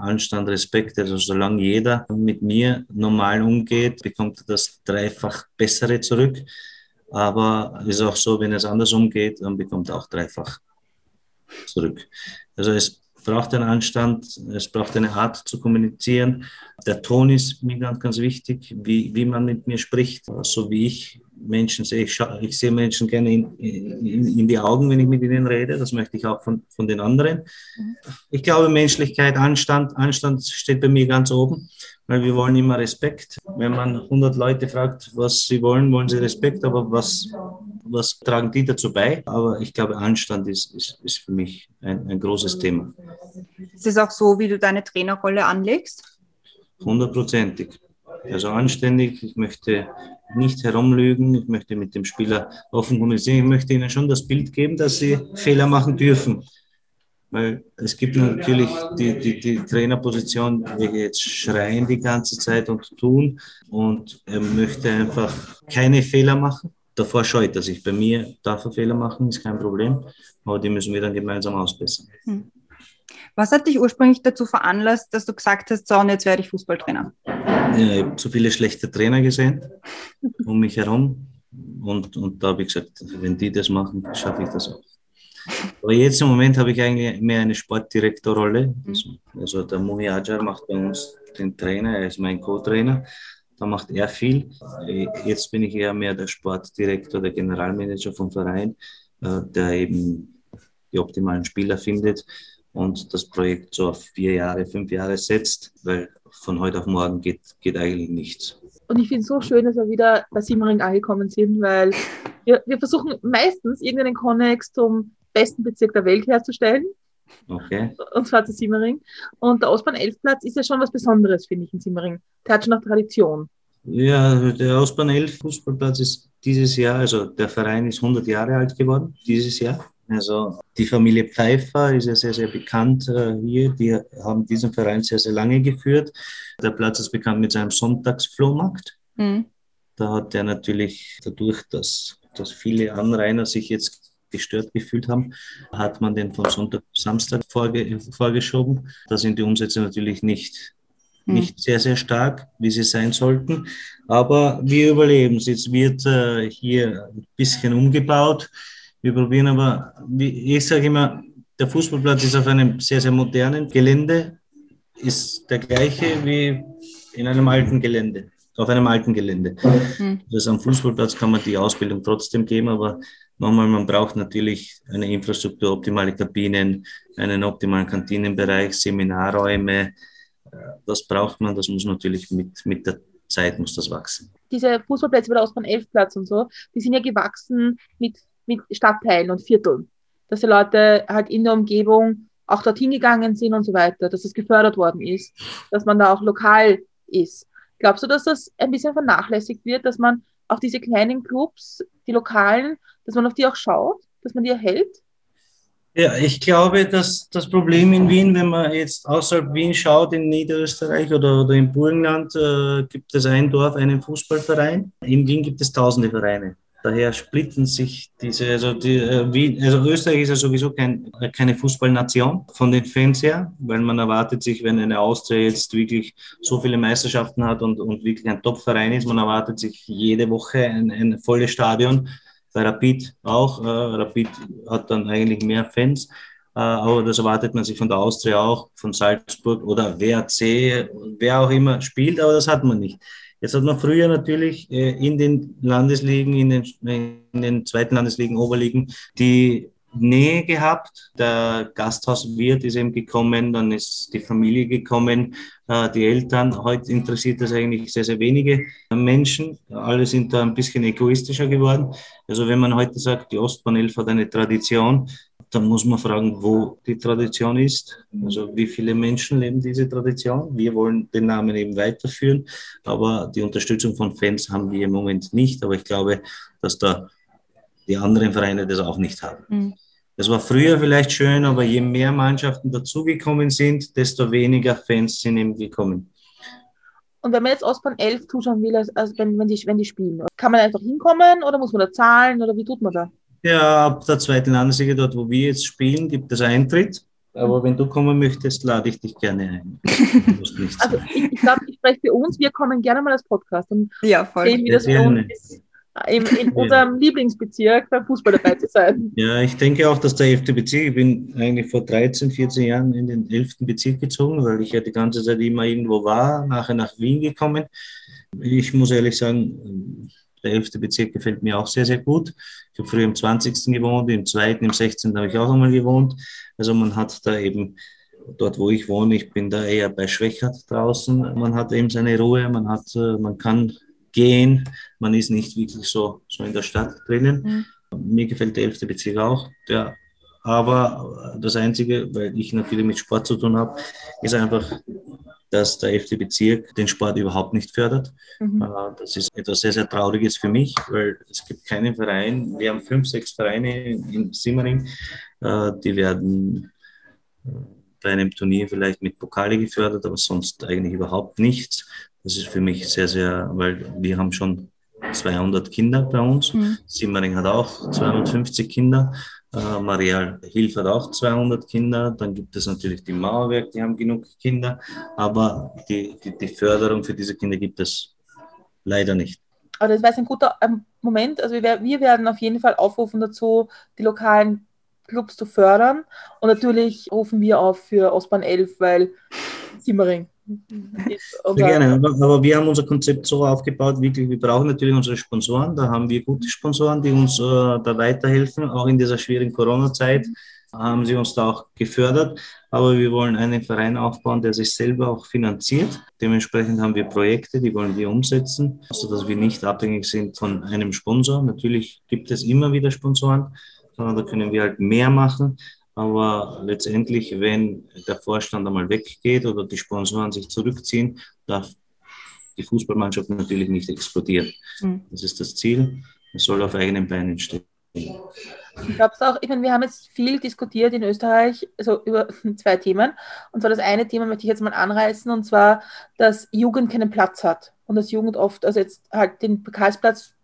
Anstand, Respekt. Also solange jeder mit mir normal umgeht, bekommt er das dreifach Bessere zurück. Aber es ist auch so, wenn es anders umgeht, dann bekommt er auch dreifach zurück. Also es braucht einen Anstand, es braucht eine Art zu kommunizieren. Der Ton ist mir ganz, ganz wichtig, wie, wie man mit mir spricht, so wie ich Menschen sehe. Ich, ich sehe Menschen gerne in, in, in, die Augen, wenn ich mit ihnen rede. Das möchte ich auch von, von den anderen. Mhm. Ich glaube, Menschlichkeit, Anstand, Anstand steht bei mir ganz oben weil wir wollen immer Respekt. Wenn man 100 Leute fragt, was sie wollen, wollen sie Respekt, aber was, was tragen die dazu bei? Aber ich glaube, Anstand ist, ist, ist für mich ein, ein großes Thema. Ist es auch so, wie du deine Trainerrolle anlegst? Hundertprozentig. Also anständig. Ich möchte nicht herumlügen. Ich möchte mit dem Spieler offen kommunizieren. Ich möchte ihnen schon das Bild geben, dass sie Fehler machen dürfen. Weil es gibt natürlich die, die, die Trainerposition, welche jetzt schreien die ganze Zeit und tun. Und er möchte einfach keine Fehler machen. Davor scheut er sich. Bei mir darf er Fehler machen, ist kein Problem. Aber die müssen wir dann gemeinsam ausbessern. Hm. Was hat dich ursprünglich dazu veranlasst, dass du gesagt hast, so und jetzt werde ich Fußballtrainer? Habe zu viele schlechte Trainer gesehen um mich herum. Und, und da habe ich gesagt, wenn die das machen, schaffe ich das auch. Aber jetzt im Moment habe ich eigentlich mehr eine Sportdirektorrolle. Mhm. Also der Muhi Ajar macht bei uns den Trainer, er ist mein Co-Trainer. Da macht er viel. Jetzt bin ich eher mehr der Sportdirektor, der Generalmanager vom Verein, äh, der eben die optimalen Spieler findet und das Projekt so auf vier Jahre, fünf Jahre setzt, weil von heute auf morgen geht, geht eigentlich nichts. Und ich finde es so schön, dass wir wieder bei Simmering angekommen sind, weil wir, wir versuchen meistens irgendeinen Konnex zum besten Bezirk der Welt herzustellen. Okay. Und zwar zu Simmering. Und der Ausbahn 11 Platz ist ja schon was Besonderes, finde ich, in Simmering. Der hat schon noch Tradition. Ja, der Ausbahn 11 Fußballplatz ist dieses Jahr, also der Verein ist 100 Jahre alt geworden, dieses Jahr. Also die Familie Pfeiffer ist ja sehr, sehr bekannt äh, hier. Die haben diesen Verein sehr, sehr lange geführt. Der Platz ist bekannt mit seinem Sonntagsflohmarkt. Mhm. Da hat er natürlich dadurch, dass, dass viele Anrainer sich jetzt gestört gefühlt haben, hat man den von Sonntag auf Samstag vorge vorgeschoben. Da sind die Umsätze natürlich nicht, mhm. nicht sehr, sehr stark, wie sie sein sollten. Aber wir überleben es. Jetzt wird äh, hier ein bisschen umgebaut. Wir probieren aber, wie ich sage immer, der Fußballplatz ist auf einem sehr, sehr modernen Gelände, ist der gleiche wie in einem alten Gelände, auf einem alten Gelände. Mhm. Das am Fußballplatz kann man die Ausbildung trotzdem geben, aber nochmal, man braucht natürlich eine Infrastruktur, optimale Kabinen, einen optimalen Kantinenbereich, Seminarräume. Das braucht man, das muss natürlich mit, mit der Zeit muss das wachsen. Diese Fußballplätze bei der Ausbahn 11 Platz und so, die sind ja gewachsen mit mit Stadtteilen und Vierteln. Dass die Leute halt in der Umgebung auch dorthin gegangen sind und so weiter, dass es gefördert worden ist, dass man da auch lokal ist. Glaubst du, dass das ein bisschen vernachlässigt wird, dass man auf diese kleinen Clubs, die lokalen, dass man auf die auch schaut, dass man die erhält? Ja, ich glaube, dass das Problem in Wien, wenn man jetzt außerhalb Wien schaut, in Niederösterreich oder, oder im Burgenland, äh, gibt es ein Dorf, einen Fußballverein. In Wien gibt es tausende Vereine. Daher splitten sich diese, also, die, äh, wie, also Österreich ist ja sowieso kein, keine Fußballnation von den Fans her, weil man erwartet sich, wenn eine Austria jetzt wirklich so viele Meisterschaften hat und, und wirklich ein Top-Verein ist, man erwartet sich jede Woche ein, ein volles Stadion. Bei Rapid auch. Äh, Rapid hat dann eigentlich mehr Fans. Äh, aber das erwartet man sich von der Austria auch, von Salzburg oder WRC, wer auch immer spielt, aber das hat man nicht. Jetzt hat man früher natürlich äh, in den Landesligen, in den, in den zweiten Landesligen, Oberligen, die Nähe gehabt. Der Gasthauswirt ist eben gekommen, dann ist die Familie gekommen, äh, die Eltern. Heute interessiert das eigentlich sehr, sehr wenige Menschen. Alle sind da ein bisschen egoistischer geworden. Also wenn man heute sagt, die Ostbahn 11 hat eine Tradition, dann muss man fragen, wo die Tradition ist. Also wie viele Menschen leben diese Tradition. Wir wollen den Namen eben weiterführen, aber die Unterstützung von Fans haben wir im Moment nicht. Aber ich glaube, dass da die anderen Vereine das auch nicht haben. Mhm. Das war früher vielleicht schön, aber je mehr Mannschaften dazugekommen sind, desto weniger Fans sind eben gekommen. Und wenn man jetzt Ostbahn 11 zuschauen will, also wenn, wenn, die, wenn die spielen, kann man einfach hinkommen oder muss man da zahlen oder wie tut man da? Ja, ab der zweiten Landesliga, dort wo wir jetzt spielen, gibt es Eintritt. Aber wenn du kommen möchtest, lade ich dich gerne ein. also ich, ich glaube, ich spreche für uns, wir kommen gerne mal als Podcast und ja, voll. sehen, wie das für uns ist, in, in unserem ja. Lieblingsbezirk beim Fußball dabei zu sein. Ja, ich denke auch, dass der 11. Bezirk, ich bin eigentlich vor 13, 14 Jahren in den 11. Bezirk gezogen, weil ich ja die ganze Zeit immer irgendwo war, nachher nach Wien gekommen. Ich muss ehrlich sagen, der 11. Bezirk gefällt mir auch sehr, sehr gut. Ich habe früher im 20. gewohnt, im 2., im 16. habe ich auch einmal gewohnt. Also man hat da eben dort, wo ich wohne, ich bin da eher bei Schwächert draußen. Man hat eben seine Ruhe, man hat, äh, man kann gehen, man ist nicht wirklich so, so in der Stadt drinnen. Mhm. Mir gefällt der 11. Bezirk auch. Der Aber das Einzige, weil ich natürlich mit Sport zu tun habe, ist einfach, dass der FC Bezirk den Sport überhaupt nicht fördert. Mhm. Äh, das ist etwas sehr, sehr Trauriges für mich, weil es gibt keinen Verein. Wir haben fünf, sechs Vereine in Simmering, äh, die werden äh, bei einem Turnier vielleicht mit Pokale gefördert, aber sonst eigentlich überhaupt nichts. Das ist für mich sehr, sehr, weil wir haben schon 200 Kinder bei uns. Mhm. Simmering hat auch 250 Kinder. Äh, Marial Hilf hat auch 200 Kinder. Dann gibt es natürlich die Mauerwerk, die haben genug Kinder. Aber die, die, die Förderung für diese Kinder gibt es leider nicht. Aber das wäre ein guter ähm, Moment. Also wir, wir werden auf jeden Fall aufrufen dazu, die lokalen Clubs zu fördern. Und natürlich rufen wir auf für Ostbahn 11, weil Simmering sehr gerne, aber, aber, wir haben unser Konzept so aufgebaut, wirklich, wir brauchen natürlich unsere Sponsoren, da haben wir gute Sponsoren, die uns äh, da weiterhelfen, auch in dieser schwierigen Corona-Zeit haben sie uns da auch gefördert, aber wir wollen einen Verein aufbauen, der sich selber auch finanziert. Dementsprechend haben wir Projekte, die wollen wir umsetzen, sodass wir nicht abhängig sind von einem Sponsor. Natürlich gibt es immer wieder Sponsoren, sondern da können wir halt mehr machen. Aber letztendlich, wenn der Vorstand einmal weggeht oder die Sponsoren sich zurückziehen, darf die Fußballmannschaft natürlich nicht explodieren. Mhm. Das ist das Ziel. Es soll auf eigenen Beinen stehen. Ich glaube es auch, ich meine, wir haben jetzt viel diskutiert in Österreich, also über zwei Themen. Und zwar das eine Thema möchte ich jetzt mal anreißen, und zwar, dass Jugend keinen Platz hat. Und dass Jugend oft, also jetzt halt den Karlsplatz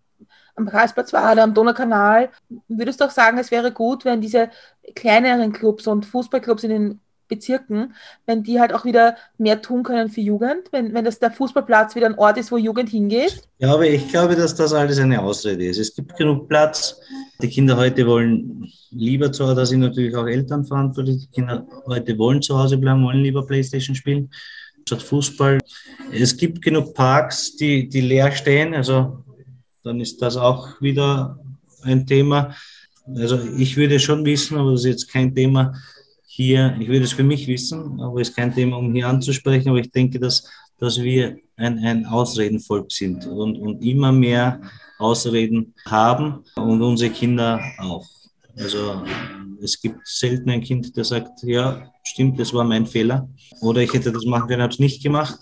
am Karlsplatz war oder am Donaukanal. Würdest du auch sagen, es wäre gut, wenn diese kleineren Clubs und Fußballclubs in den Bezirken, wenn die halt auch wieder mehr tun können für Jugend, wenn, wenn das der Fußballplatz wieder ein Ort ist, wo Jugend hingeht? Ja, aber ich glaube, dass das alles eine Ausrede ist. Es gibt genug Platz. Die Kinder heute wollen lieber zu Hause, da sind natürlich auch Eltern verantwortlich. Die Kinder heute wollen zu Hause bleiben, wollen lieber Playstation spielen statt Fußball. Es gibt genug Parks, die, die leer stehen. Also dann ist das auch wieder ein Thema. Also ich würde schon wissen, aber das ist jetzt kein Thema hier, ich würde es für mich wissen, aber es ist kein Thema, um hier anzusprechen, aber ich denke, dass, dass wir ein, ein Ausredenvolk sind und, und immer mehr Ausreden haben und unsere Kinder auch. Also es gibt selten ein Kind, der sagt, ja, stimmt, das war mein Fehler. Oder ich hätte das machen können, habe es nicht gemacht.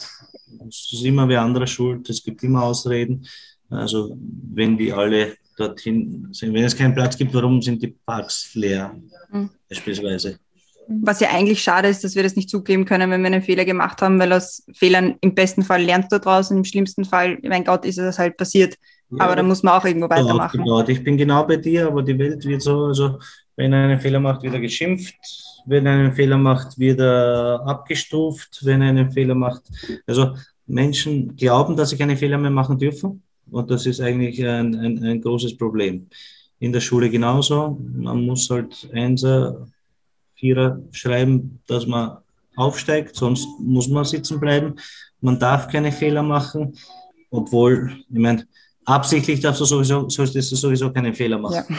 Es ist immer wer anderer schuld, es gibt immer Ausreden. Also wenn die alle dorthin sind, wenn es keinen Platz gibt, warum sind die Parks leer mhm. beispielsweise? Was ja eigentlich schade ist, dass wir das nicht zugeben können, wenn wir einen Fehler gemacht haben, weil aus Fehlern im besten Fall lernst du draußen, im schlimmsten Fall, mein Gott, ist es halt passiert. Ja, aber da muss man auch irgendwo weitermachen. Genau, ich bin genau bei dir, aber die Welt wird so, also wenn er einen Fehler macht, wird er geschimpft, wenn er einen Fehler macht, wird er abgestuft, wenn er einen Fehler macht. Also Menschen glauben, dass sie keine Fehler mehr machen dürfen und das ist eigentlich ein, ein, ein großes Problem. In der Schule genauso. Man muss halt Einser, Vierer schreiben, dass man aufsteigt, sonst muss man sitzen bleiben. Man darf keine Fehler machen, obwohl, ich meine, absichtlich darfst du sowieso, sollst du sowieso keine Fehler machen. Ja.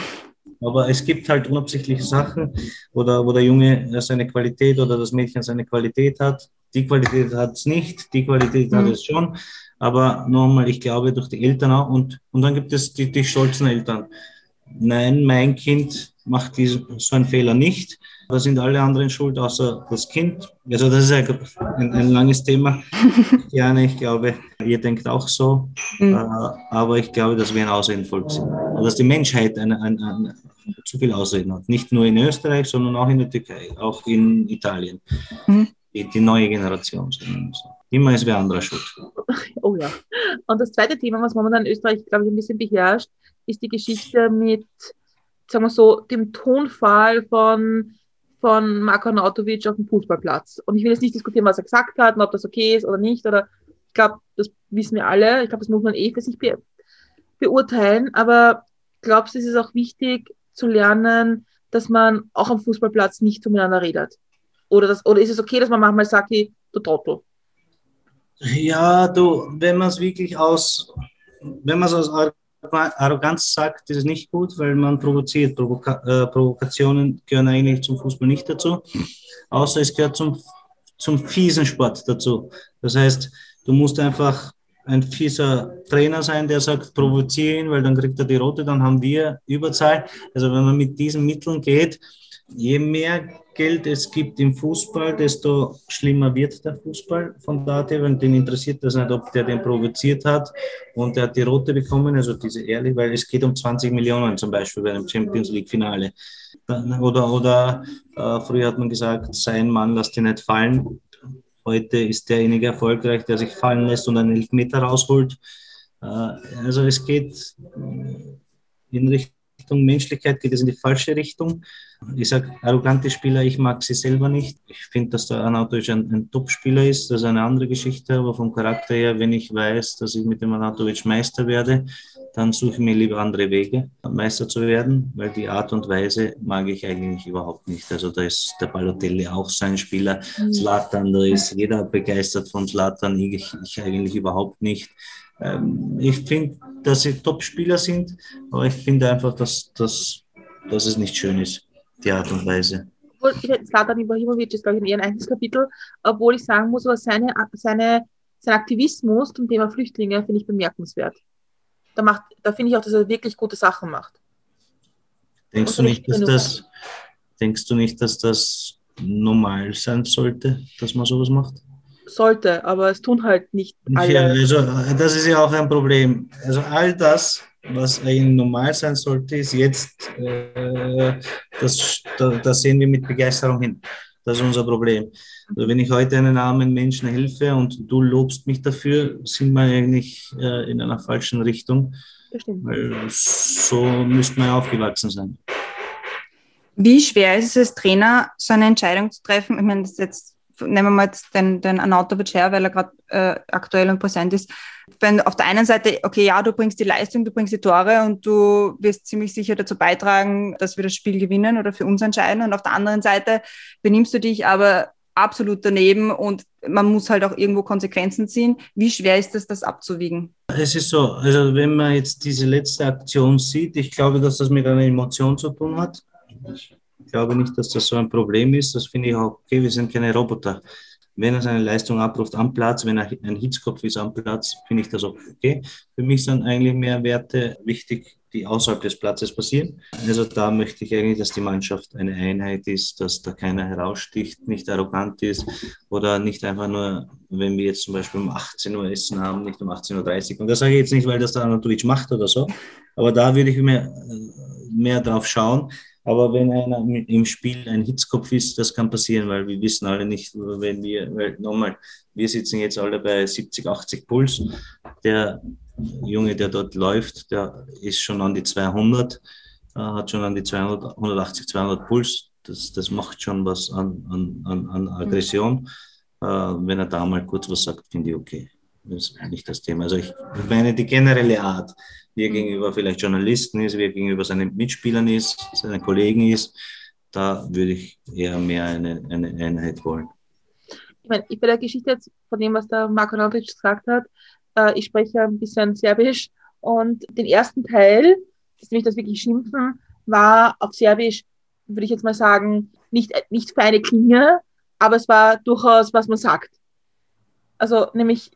Aber es gibt halt unabsichtliche Sachen, oder wo der Junge seine Qualität oder das Mädchen seine Qualität hat. Die Qualität hat es nicht, die Qualität mhm. hat es schon. Aber nochmal, ich glaube durch die Eltern auch. Und, und dann gibt es die, die stolzen Eltern. Nein, mein Kind macht diese, so einen Fehler nicht. Da sind alle anderen schuld, außer das Kind. Also das ist ein, ein langes Thema. Gerne, ich glaube, ihr denkt auch so. Mhm. Äh, aber ich glaube, dass wir ein Ausredenvolk sind. Und dass die Menschheit eine, eine, eine, zu viel Ausreden hat. Nicht nur in Österreich, sondern auch in der Türkei, auch in Italien. Mhm. Die, die neue Generation. Immer ist wer anderer schuld. Oh ja. Und das zweite Thema, was momentan in Österreich, glaube ich, ein bisschen beherrscht, ist die Geschichte mit, sagen wir so, dem Tonfall von, von Marko Nautovic auf dem Fußballplatz. Und ich will jetzt nicht diskutieren, was er gesagt hat und ob das okay ist oder nicht. Oder ich glaube, das wissen wir alle. Ich glaube, das muss man eh für sich be beurteilen. Aber glaubst du, es ist auch wichtig zu lernen, dass man auch am Fußballplatz nicht miteinander redet? Oder, das, oder ist es okay, dass man manchmal sagt, wie, du Trottel? Ja, du, wenn man es wirklich aus, wenn man es aus Arroganz sagt, ist es nicht gut, weil man provoziert. Provoka äh, Provokationen gehören eigentlich zum Fußball nicht dazu, außer es gehört zum, zum fiesen Sport dazu. Das heißt, du musst einfach ein fieser Trainer sein, der sagt, provozieren, weil dann kriegt er die rote, dann haben wir Überzahl. Also wenn man mit diesen Mitteln geht, je mehr Geld es gibt im Fußball, desto schlimmer wird der Fußball von Dati, weil den interessiert das nicht, ob der den provoziert hat und der hat die rote bekommen, also diese ehrlich, weil es geht um 20 Millionen zum Beispiel bei einem Champions League Finale. Oder, oder äh, früher hat man gesagt, sein Mann lässt ihn nicht fallen. Heute ist derjenige erfolgreich, der sich fallen lässt und einen Elfmeter rausholt. Äh, also es geht in Richtung Richtung Menschlichkeit geht es in die falsche Richtung. Ich sage, arrogante Spieler, ich mag sie selber nicht. Ich finde, dass der Anatovic ein, ein Top-Spieler ist, das ist eine andere Geschichte, aber vom Charakter her, wenn ich weiß, dass ich mit dem Anatovic Meister werde, dann suche ich mir lieber andere Wege, Meister zu werden, weil die Art und Weise mag ich eigentlich überhaupt nicht. Also da ist der Balotelli auch so ein Spieler, mhm. Zlatan, da ist jeder begeistert von Zlatan, ich, ich eigentlich überhaupt nicht. Ähm, ich finde, dass sie Top-Spieler sind, aber ich finde einfach, dass, dass, dass es nicht schön ist, die Art und Weise. Slatan Ibrahimovic ist, glaube ich, eher ein eigenes Kapitel, obwohl ich sagen muss, aber seine, seine, sein Aktivismus zum Thema Flüchtlinge finde ich bemerkenswert. Da, macht, da finde ich auch, dass er wirklich gute Sachen macht. Denkst du, nicht, dass das, denkst du nicht, dass das normal sein sollte, dass man sowas macht? Sollte, aber es tun halt nicht alle. Ja, also das ist ja auch ein Problem. Also all das, was eigentlich normal sein sollte, ist jetzt, äh, das, das sehen wir mit Begeisterung hin. Das ist unser Problem. Also wenn ich heute einen armen Menschen helfe und du lobst mich dafür, sind wir eigentlich äh, in einer falschen Richtung. Weil so müsste man ja aufgewachsen sein. Wie schwer ist es als Trainer, so eine Entscheidung zu treffen? Ich meine, das ist jetzt nehmen wir mal jetzt den, den Anatovic her, weil er gerade äh, aktuell und präsent ist. Wenn auf der einen Seite, okay, ja, du bringst die Leistung, du bringst die Tore und du wirst ziemlich sicher dazu beitragen, dass wir das Spiel gewinnen oder für uns entscheiden. Und auf der anderen Seite benimmst du dich aber absolut daneben und man muss halt auch irgendwo Konsequenzen ziehen. Wie schwer ist es, das abzuwiegen? Es ist so, also wenn man jetzt diese letzte Aktion sieht, ich glaube, dass das mit einer Emotion zu tun hat glaube nicht, dass das so ein Problem ist. Das finde ich auch okay. Wir sind keine Roboter. Wenn er seine Leistung abruft am Platz, wenn er ein Hitzkopf ist am Platz, finde ich das auch okay. Für mich sind eigentlich mehr Werte wichtig, die außerhalb des Platzes passieren. Also da möchte ich eigentlich, dass die Mannschaft eine Einheit ist, dass da keiner heraussticht, nicht arrogant ist oder nicht einfach nur, wenn wir jetzt zum Beispiel um 18 Uhr Essen haben, nicht um 18.30 Uhr. Und das sage ich jetzt nicht, weil das der Anatovic macht oder so, aber da würde ich mehr, mehr drauf schauen, aber wenn einer im Spiel ein Hitzkopf ist, das kann passieren, weil wir wissen alle nicht, wenn wir, weil nochmal, wir sitzen jetzt alle bei 70, 80 Puls. Der Junge, der dort läuft, der ist schon an die 200, äh, hat schon an die 200, 180, 200 Puls. Das, das macht schon was an, an, an Aggression. Mhm. Wenn er da mal kurz was sagt, finde ich okay. Das ist nicht das Thema. Also ich meine die generelle Art wie er mhm. gegenüber vielleicht Journalisten ist, wie er gegenüber seinen Mitspielern ist, seinen Kollegen ist. Da würde ich eher mehr eine, eine Einheit wollen. Ich meine, bei der Geschichte jetzt von dem, was der Marko Nautic gesagt hat, äh, ich spreche ein bisschen Serbisch und den ersten Teil, das nämlich das wirklich Schimpfen, war auf Serbisch, würde ich jetzt mal sagen, nicht, nicht feine Klinge, aber es war durchaus, was man sagt. Also nämlich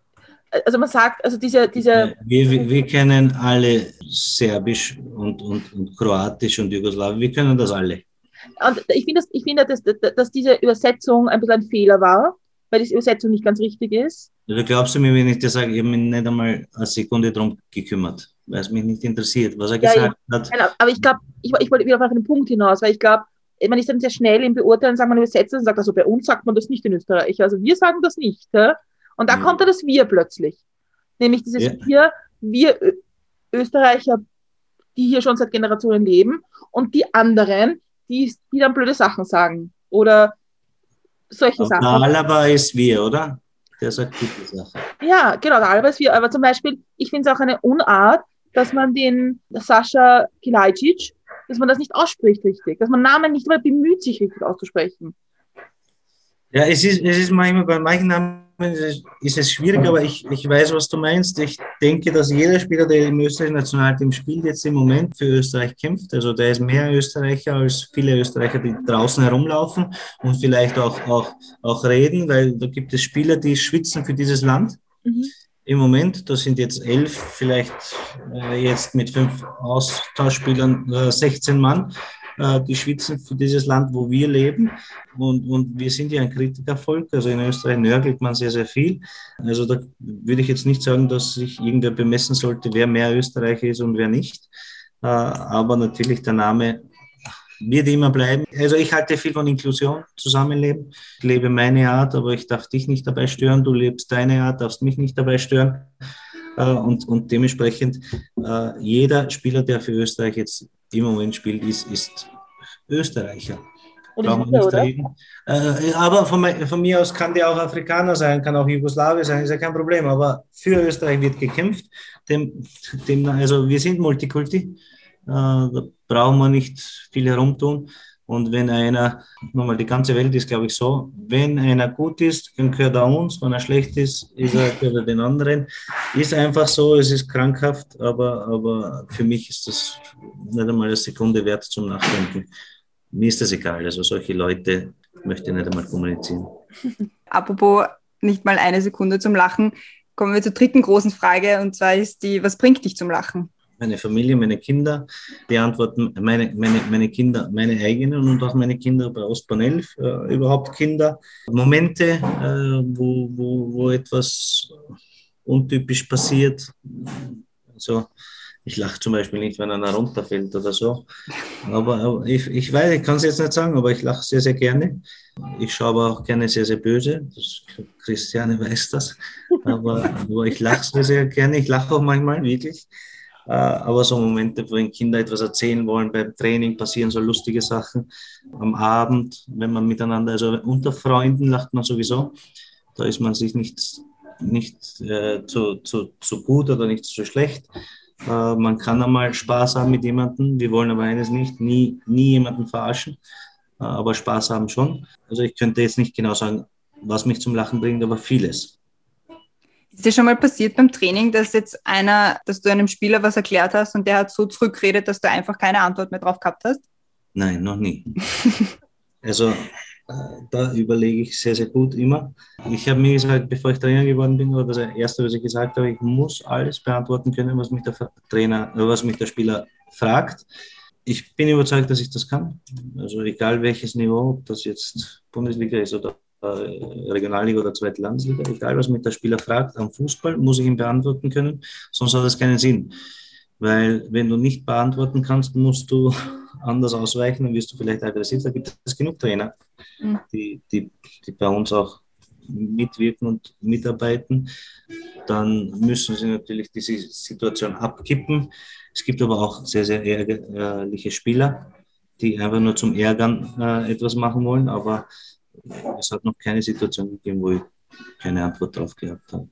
also man sagt, also diese, diese wir, wir, kennen alle Serbisch und, und, und Kroatisch und Jugoslawisch, wir können das alle. Und ich finde, dass, ich finde dass, dass diese Übersetzung ein bisschen ein Fehler war, weil die Übersetzung nicht ganz richtig ist. Also glaubst du mir, wenn ich dir sage, ich habe mich nicht einmal eine Sekunde darum gekümmert, weil es mich nicht interessiert, was er ja, gesagt ja. hat. Genau, aber ich glaube, ich, ich wollte wieder auf einen Punkt hinaus, weil ich glaube, man ist dann sehr schnell im Beurteilen, sagen man übersetzt und sagt, also bei uns sagt man das nicht in Österreich. Also wir sagen das nicht. Ja? Und da mhm. kommt da das Wir plötzlich. Nämlich dieses ja. Wir, wir Österreicher, die hier schon seit Generationen leben und die anderen, die, die dann blöde Sachen sagen oder solche Aber Sachen. Der Alaba ist wir, oder? Der sagt gute Sachen. Ja, genau, der Alaba ist wir. Aber zum Beispiel, ich finde es auch eine Unart, dass man den Sascha Kilajcic, dass man das nicht ausspricht richtig, dass man Namen nicht mal bemüht, sich richtig auszusprechen. Ja, es ist, es ist manchmal bei manchen Namen ist es schwierig, aber ich, ich weiß, was du meinst. Ich denke, dass jeder Spieler, der im österreichischen Nationalteam spielt, jetzt im Moment für Österreich kämpft. Also der ist mehr Österreicher als viele Österreicher, die draußen herumlaufen und vielleicht auch, auch, auch reden, weil da gibt es Spieler, die schwitzen für dieses Land. Mhm. Im Moment, das sind jetzt elf, vielleicht äh, jetzt mit fünf Austauschspielern äh, 16 Mann. Äh, die schwitzen für dieses Land, wo wir leben. Und, und wir sind ja ein Kritikervolk. Also in Österreich nörgelt man sehr, sehr viel. Also da würde ich jetzt nicht sagen, dass sich irgendwer bemessen sollte, wer mehr Österreicher ist und wer nicht. Äh, aber natürlich der Name wird immer bleiben. Also ich halte viel von Inklusion, Zusammenleben. Ich lebe meine Art, aber ich darf dich nicht dabei stören. Du lebst deine Art, darfst mich nicht dabei stören. Äh, und, und dementsprechend jeder Spieler, der für Österreich jetzt im Moment spielt, ist, ist Österreicher. Wieder, äh, aber von, von, mir aus kann der auch Afrikaner sein, kann auch Jugoslawier sein, ist ja kein Problem. Aber für Österreich wird gekämpft. Dem, dem, also wir sind Multikulti. Äh, da brauchen wir nicht viel herumtun. Und wenn einer, nochmal, die ganze Welt ist, glaube ich, so, wenn einer gut ist, dann gehört er uns, wenn er schlecht ist, ist er, gehört er den anderen. Ist einfach so, es ist krankhaft, aber, aber für mich ist das nicht einmal eine Sekunde wert zum Nachdenken. Mir ist das egal, also solche Leute möchte ich nicht einmal kommunizieren. Apropos nicht mal eine Sekunde zum Lachen, kommen wir zur dritten großen Frage und zwar ist die, was bringt dich zum Lachen? Meine Familie, meine Kinder beantworten meine, meine, meine Kinder, meine eigenen und auch meine Kinder bei Ostbahn 11, äh, überhaupt Kinder. Momente, äh, wo, wo, wo etwas untypisch passiert. Also ich lache zum Beispiel nicht, wenn einer runterfällt oder so. Aber, aber ich, ich weiß, ich kann es jetzt nicht sagen, aber ich lache sehr, sehr gerne. Ich schaue aber auch gerne sehr, sehr böse. Das, Christiane weiß das. Aber, aber ich lache sehr, sehr gerne. Ich lache auch manchmal wirklich. Äh, aber so Momente, wenn Kinder etwas erzählen wollen, beim Training passieren so lustige Sachen. Am Abend, wenn man miteinander, also unter Freunden lacht man sowieso. Da ist man sich nicht, nicht äh, zu, zu, zu gut oder nicht zu schlecht. Äh, man kann einmal Spaß haben mit jemandem. Wir wollen aber eines nicht, nie, nie jemanden verarschen, äh, aber Spaß haben schon. Also ich könnte jetzt nicht genau sagen, was mich zum Lachen bringt, aber vieles. Ist dir schon mal passiert beim Training, dass jetzt einer, dass du einem Spieler was erklärt hast und der hat so zurückgeredet, dass du einfach keine Antwort mehr drauf gehabt hast? Nein, noch nie. also äh, da überlege ich sehr, sehr gut immer. Ich habe mir gesagt, bevor ich Trainer geworden bin, oder das Erste, was ich gesagt habe, ich muss alles beantworten können, was mich der Trainer, äh, was mich der Spieler fragt. Ich bin überzeugt, dass ich das kann. Also egal welches Niveau, ob das jetzt Bundesliga ist oder Regionalliga oder zweite Landesliga, egal was mich der Spieler fragt, am Fußball muss ich ihm beantworten können, sonst hat das keinen Sinn. Weil wenn du nicht beantworten kannst, musst du anders ausweichen, dann wirst du vielleicht aggressiv. Da gibt es genug Trainer, mhm. die, die, die bei uns auch mitwirken und mitarbeiten. Dann müssen sie natürlich diese Situation abkippen. Es gibt aber auch sehr, sehr ärgerliche Spieler, die einfach nur zum Ärgern äh, etwas machen wollen, aber es hat noch keine Situation gegeben, wo ich keine Antwort darauf gehabt habe.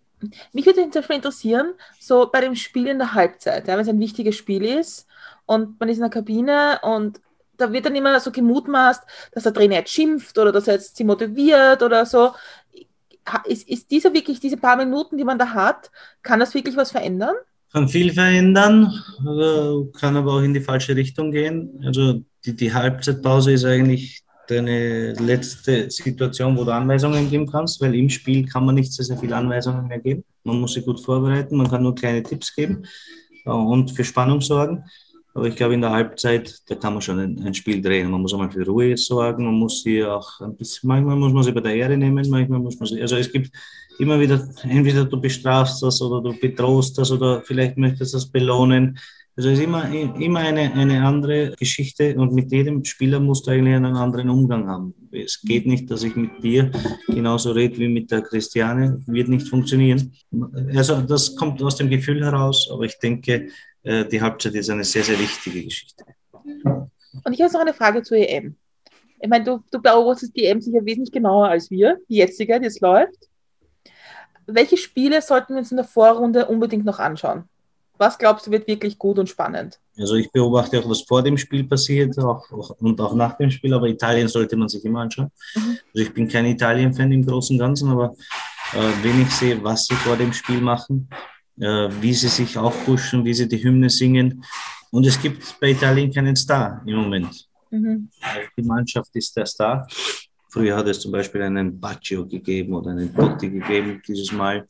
Mich würde interessieren, so bei dem Spiel in der Halbzeit, ja, wenn es ein wichtiges Spiel ist und man ist in der Kabine und da wird dann immer so gemutmaßt, dass der Trainer jetzt schimpft oder dass er jetzt sie motiviert oder so. Ist, ist diese wirklich, diese paar Minuten, die man da hat, kann das wirklich was verändern? Kann viel verändern, kann aber auch in die falsche Richtung gehen. Also die, die Halbzeitpause ist eigentlich deine letzte Situation, wo du Anweisungen geben kannst, weil im Spiel kann man nicht sehr, sehr viele Anweisungen mehr geben. Man muss sich gut vorbereiten, man kann nur kleine Tipps geben äh, und für Spannung sorgen. Aber ich glaube, in der Halbzeit, da kann man schon ein, ein Spiel drehen. Man muss einmal für Ruhe sorgen, man muss sie auch ein bisschen, manchmal muss man sie bei der Ehre nehmen, manchmal muss man sie, also es gibt immer wieder, entweder du bestrafst das oder du bedrohst das oder vielleicht möchtest du das belohnen. Also es ist immer, immer eine, eine andere Geschichte und mit jedem Spieler musst du eigentlich einen anderen Umgang haben. Es geht nicht, dass ich mit dir genauso rede wie mit der Christiane, wird nicht funktionieren. Also das kommt aus dem Gefühl heraus, aber ich denke, äh, die Halbzeit ist eine sehr, sehr wichtige Geschichte. Und ich habe noch eine Frage zur EM. Ich meine, du, du beobachtest die EM sicher wesentlich genauer als wir, die jetzige, die jetzt läuft. Welche Spiele sollten wir uns in der Vorrunde unbedingt noch anschauen? Was glaubst du, wird wirklich gut und spannend? Also ich beobachte auch, was vor dem Spiel passiert auch, auch, und auch nach dem Spiel, aber Italien sollte man sich immer anschauen. Mhm. Also ich bin kein Italien-Fan im Großen und Ganzen, aber äh, wenn ich sehe, was sie vor dem Spiel machen, äh, wie sie sich aufpushen, wie sie die Hymne singen. Und es gibt bei Italien keinen Star im Moment. Mhm. Die Mannschaft ist der Star. Früher hat es zum Beispiel einen Baccio gegeben oder einen Totti gegeben. Dieses Mal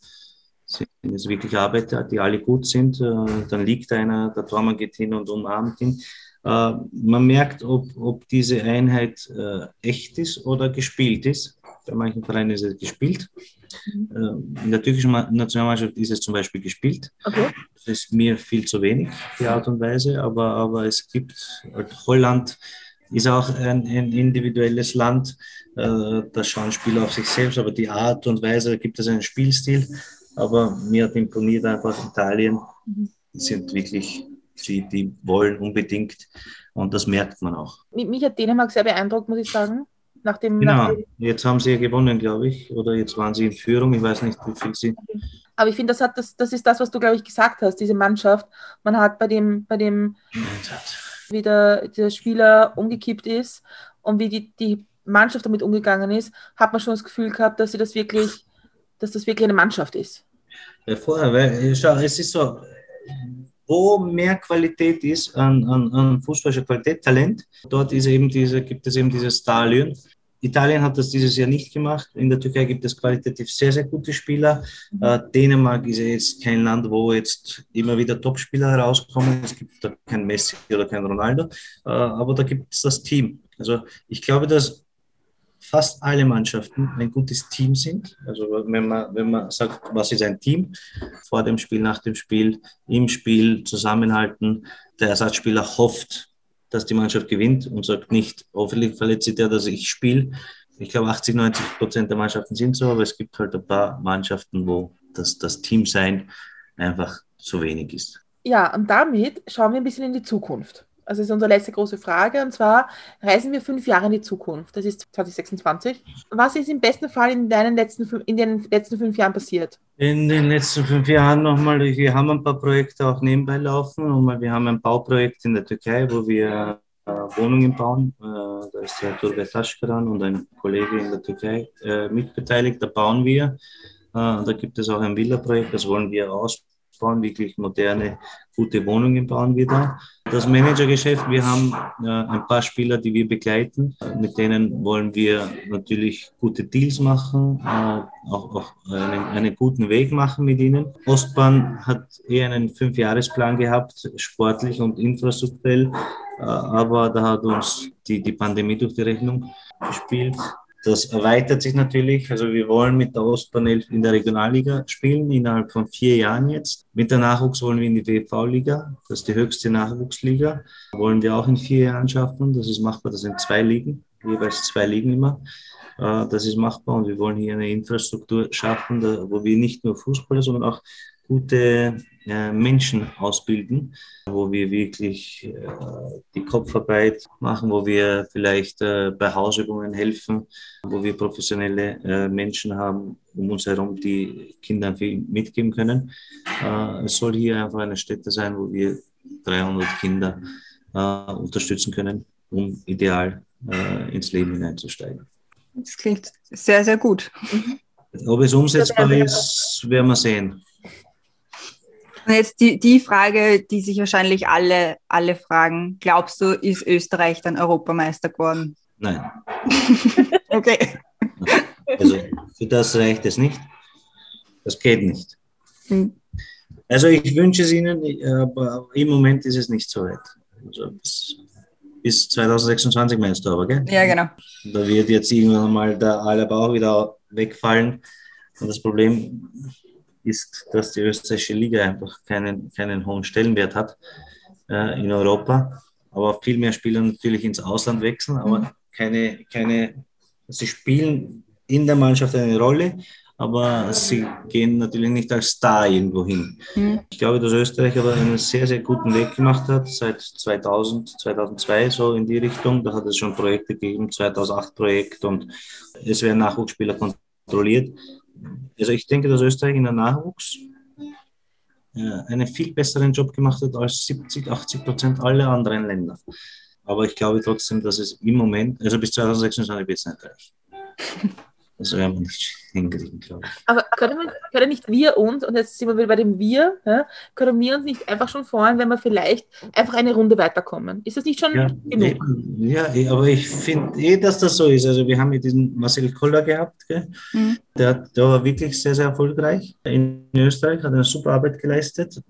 sind es wirklich Arbeiter, die alle gut sind. Äh, dann liegt einer, der Tormann geht hin und umarmt ihn. Äh, man merkt, ob, ob diese Einheit äh, echt ist oder gespielt ist. Bei manchen Vereinen ist es gespielt. Mhm. In der türkischen Nationalmannschaft ist es zum Beispiel gespielt. Okay. Das ist mir viel zu wenig, die Art und Weise, aber, aber es gibt Holland ist auch ein, ein individuelles Land. Da schauen Spieler auf sich selbst, aber die Art und Weise gibt es einen Spielstil. Aber mir hat imponiert einfach Italien. Mhm. Die sind wirklich, die, die wollen unbedingt und das merkt man auch. Mich hat Dänemark sehr beeindruckt, muss ich sagen. Nach dem, genau, nach dem jetzt haben sie ja gewonnen, glaube ich. Oder jetzt waren sie in Führung, ich weiß nicht, wie viel sie. Aber ich finde, das, das, das ist das, was du, glaube ich, gesagt hast, diese Mannschaft. Man hat bei dem, bei dem wie der, der Spieler umgekippt ist und wie die, die Mannschaft damit umgegangen ist, hat man schon das Gefühl gehabt, dass sie das wirklich, dass das wirklich eine Mannschaft ist. Ja, vorher, weil, schau, es ist so, wo mehr Qualität ist an, an, an fußballischer Qualität, Talent, dort ist eben diese, gibt es eben dieses Stadion. Italien hat das dieses Jahr nicht gemacht. In der Türkei gibt es qualitativ sehr, sehr gute Spieler. Mhm. Äh, Dänemark ist ja jetzt kein Land, wo jetzt immer wieder Topspieler herauskommen. Es gibt da kein Messi oder kein Ronaldo, äh, aber da gibt es das Team. Also ich glaube, dass fast alle Mannschaften ein gutes Team sind. Also wenn man, wenn man sagt, was ist ein Team, vor dem Spiel, nach dem Spiel, im Spiel zusammenhalten, der Ersatzspieler hofft, dass die Mannschaft gewinnt und sagt nicht, hoffentlich verletzt sich der, dass ich spiele. Ich glaube, 80, 90 Prozent der Mannschaften sind so, aber es gibt halt ein paar Mannschaften, wo das, das Teamsein einfach zu wenig ist. Ja, und damit schauen wir ein bisschen in die Zukunft. Also das ist unsere letzte große Frage. Und zwar reisen wir fünf Jahre in die Zukunft. Das ist 2026. Was ist im besten Fall in, deinen letzten, in den letzten fünf Jahren passiert? In den letzten fünf Jahren nochmal, wir haben ein paar Projekte auch nebenbei laufen. Nochmal, wir haben ein Bauprojekt in der Türkei, wo wir äh, Wohnungen bauen. Äh, da ist der Turgay Taschkaran und ein Kollege in der Türkei äh, mitbeteiligt. Da bauen wir. Da gibt es auch ein Villa-Projekt, das wollen wir ausbauen bauen, wirklich moderne, gute Wohnungen bauen wir da. Das Managergeschäft, wir haben äh, ein paar Spieler, die wir begleiten. Mit denen wollen wir natürlich gute Deals machen, äh, auch, auch einen, einen, guten Weg machen mit ihnen. Ostbahn hat eher einen Fünfjahresplan gehabt, sportlich und infrastrukturell, äh, aber da hat uns die, die Pandemie durch die Rechnung gespielt. Das erweitert sich natürlich. Also wir wollen mit der Ostbahn 11 in der Regionalliga spielen, innerhalb von vier Jahren jetzt. Mit der Nachwuchs wollen wir in die WV-Liga, das ist die höchste Nachwuchsliga. Wollen wir auch in vier Jahren schaffen. Das ist machbar, das sind zwei Ligen, jeweils zwei Ligen immer. Äh, das ist machbar und wir wollen hier eine Infrastruktur schaffen, wo wir nicht nur Fußballer, sondern auch gute äh, Menschen ausbilden, wo wir wirklich äh, die Kopfarbeit machen, wo wir vielleicht äh, bei Hausübungen helfen, wo wir professionelle äh, Menschen haben um uns herum, die Kindern viel mitgeben können. Äh, es soll hier einfach eine Stätte sein, wo wir 300 Kinder äh, unterstützen können, um ideal ins Leben hineinzusteigen. Das klingt sehr, sehr gut. Ob es umsetzbar ist, werden wir sehen. Und jetzt die, die Frage, die sich wahrscheinlich alle, alle fragen. Glaubst du, ist Österreich dann Europameister geworden? Nein. okay. Also für das reicht es nicht. Das geht nicht. Hm. Also ich wünsche es Ihnen, aber im Moment ist es nicht so weit. Also bis, bis 2026 meinst du aber, gell? Ja, genau. Da wird jetzt irgendwann mal der Alaba auch wieder wegfallen. Und das Problem ist, dass die österreichische Liga einfach keinen, keinen hohen Stellenwert hat äh, in Europa. Aber viel mehr Spieler natürlich ins Ausland wechseln, aber mhm. keine, keine, sie spielen in der Mannschaft eine Rolle, aber sie gehen natürlich nicht als Star irgendwo hin. Mhm. Ich glaube, dass Österreich aber einen sehr, sehr guten Weg gemacht hat, seit 2000, 2002 so in die Richtung. Da hat es schon Projekte gegeben, 2008 Projekt und es werden Nachwuchsspieler kontrolliert. Also ich denke, dass Österreich in der Nachwuchs äh, einen viel besseren Job gemacht hat als 70, 80 Prozent aller anderen Länder. Aber ich glaube trotzdem, dass es im Moment, also bis 2026 wird es nicht reichen. Das werden wir nicht hinkriegen, glaube ich. Aber können, wir, können nicht wir uns, und jetzt sind wir wieder bei dem Wir, ja, können wir uns nicht einfach schon freuen, wenn wir vielleicht einfach eine Runde weiterkommen? Ist das nicht schon ja, genug? Ja, aber ich finde eh, dass das so ist. Also wir haben ja diesen Marcel Koller gehabt, mhm. der, der war wirklich sehr, sehr erfolgreich in Österreich, hat eine super Arbeit geleistet.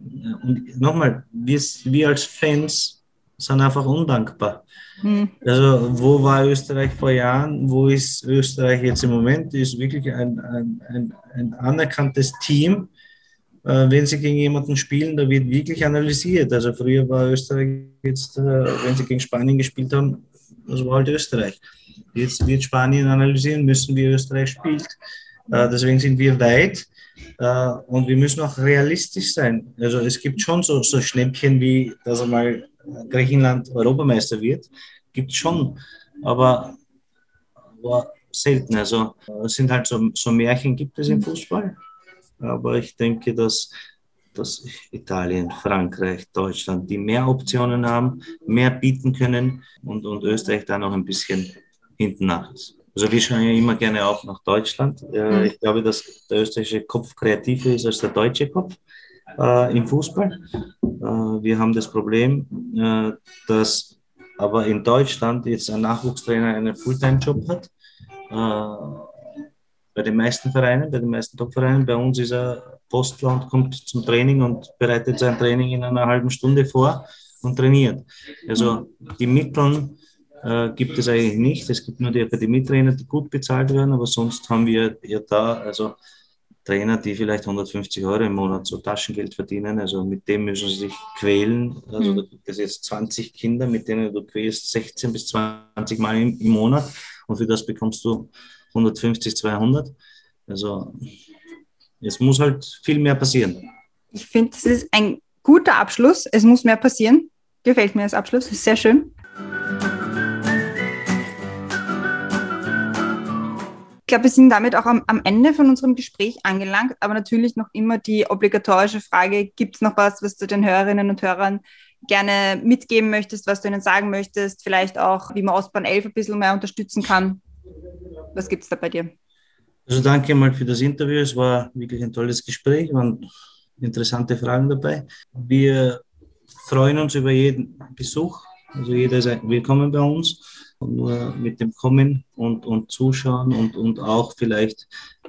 Und nochmal, wir, wir als Fans sind einfach undankbar. Hm. Also wo war Österreich vor Jahren? Wo ist Österreich jetzt im Moment? Ist wirklich ein, ein, ein, ein anerkanntes Team. Äh, wenn sie gegen jemanden spielen, da wird wirklich analysiert. Also früher war Österreich jetzt, äh, wenn sie gegen Spanien gespielt haben, das war halt Österreich. Jetzt wird Spanien analysieren müssen, wie Österreich spielt. Äh, deswegen sind wir weit. Äh, und wir müssen auch realistisch sein. Also es gibt schon so, so Schnäppchen wie, dass einmal Griechenland Europameister wird. Gibt es schon, aber, aber selten. Also es sind halt so, so Märchen gibt es im Fußball. Aber ich denke, dass, dass Italien, Frankreich, Deutschland, die mehr Optionen haben, mehr bieten können und, und Österreich da noch ein bisschen hinten nach ist. Also wir schauen ja immer gerne auch nach Deutschland. Mhm. Ich glaube, dass der österreichische Kopf kreativer ist als der deutsche Kopf äh, im Fußball. Äh, wir haben das Problem, äh, dass aber in Deutschland jetzt ein Nachwuchstrainer einen Fulltime-Job hat. Äh, bei den meisten Vereinen, bei den meisten Top-Vereinen. Bei uns ist er Postler und kommt zum Training und bereitet sein Training in einer halben Stunde vor und trainiert. Also die Mittel äh, gibt es eigentlich nicht. Es gibt nur die Akademietrainer, die gut bezahlt werden, aber sonst haben wir ja da also Trainer, die vielleicht 150 Euro im Monat so Taschengeld verdienen. Also mit dem müssen sie sich quälen. Also mhm. da gibt es jetzt 20 Kinder, mit denen du quälst 16 bis 20 Mal im, im Monat und für das bekommst du 150, 200. Also es muss halt viel mehr passieren. Ich finde, das ist ein guter Abschluss. Es muss mehr passieren. Gefällt mir als Abschluss. Ist sehr schön. Ich glaube, wir sind damit auch am, am, Ende von unserem Gespräch angelangt, aber natürlich noch immer die obligatorische Frage, gibt es noch was, was du den Hörerinnen und Hörern gerne mitgeben möchtest, was du ihnen sagen möchtest, vielleicht auch, wie man Ostbahn 11 ein bisschen mehr unterstützen kann? Was gibt es da bei dir? Also danke mal für das Interview. Es war wirklich ein tolles Gespräch, waren interessante Fragen dabei. Wir freuen uns über jeden Besuch. Also jeder ist willkommen bei uns nur mit dem Kommen und, und Zuschauen und, und auch vielleicht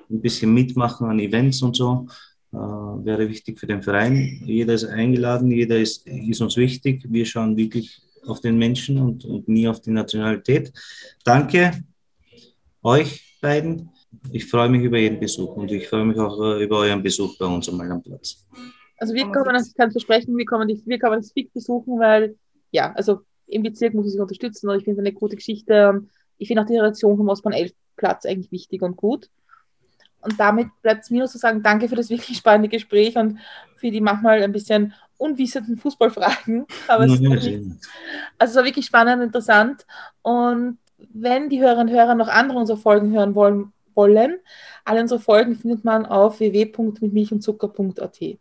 ein bisschen mitmachen an Events und so äh, wäre wichtig für den Verein. Jeder ist eingeladen, jeder ist, ist uns wichtig. Wir schauen wirklich auf den Menschen und, und nie auf die Nationalität. Danke euch beiden. Ich freue mich über jeden Besuch und ich freue mich auch äh, über euren Besuch bei uns am Mailandplatz. Also wir kommen, ich kann versprechen, wir kommen, wir kommen das FIG besuchen, weil ja, also im Bezirk muss ich sich unterstützen und ich finde es eine gute Geschichte. Ich finde auch die Reaktion vom Ostbahn 11 Platz eigentlich wichtig und gut. Und damit bleibt es mir nur zu sagen, danke für das wirklich spannende Gespräch und für die manchmal ein bisschen unwissenden Fußballfragen. Aber es, ja, wirklich, also es war wirklich spannend und interessant. Und wenn die Hörerinnen und Hörer noch andere unserer Folgen hören wollen, wollen alle unsere Folgen findet man auf www.mitmilchundzucker.at.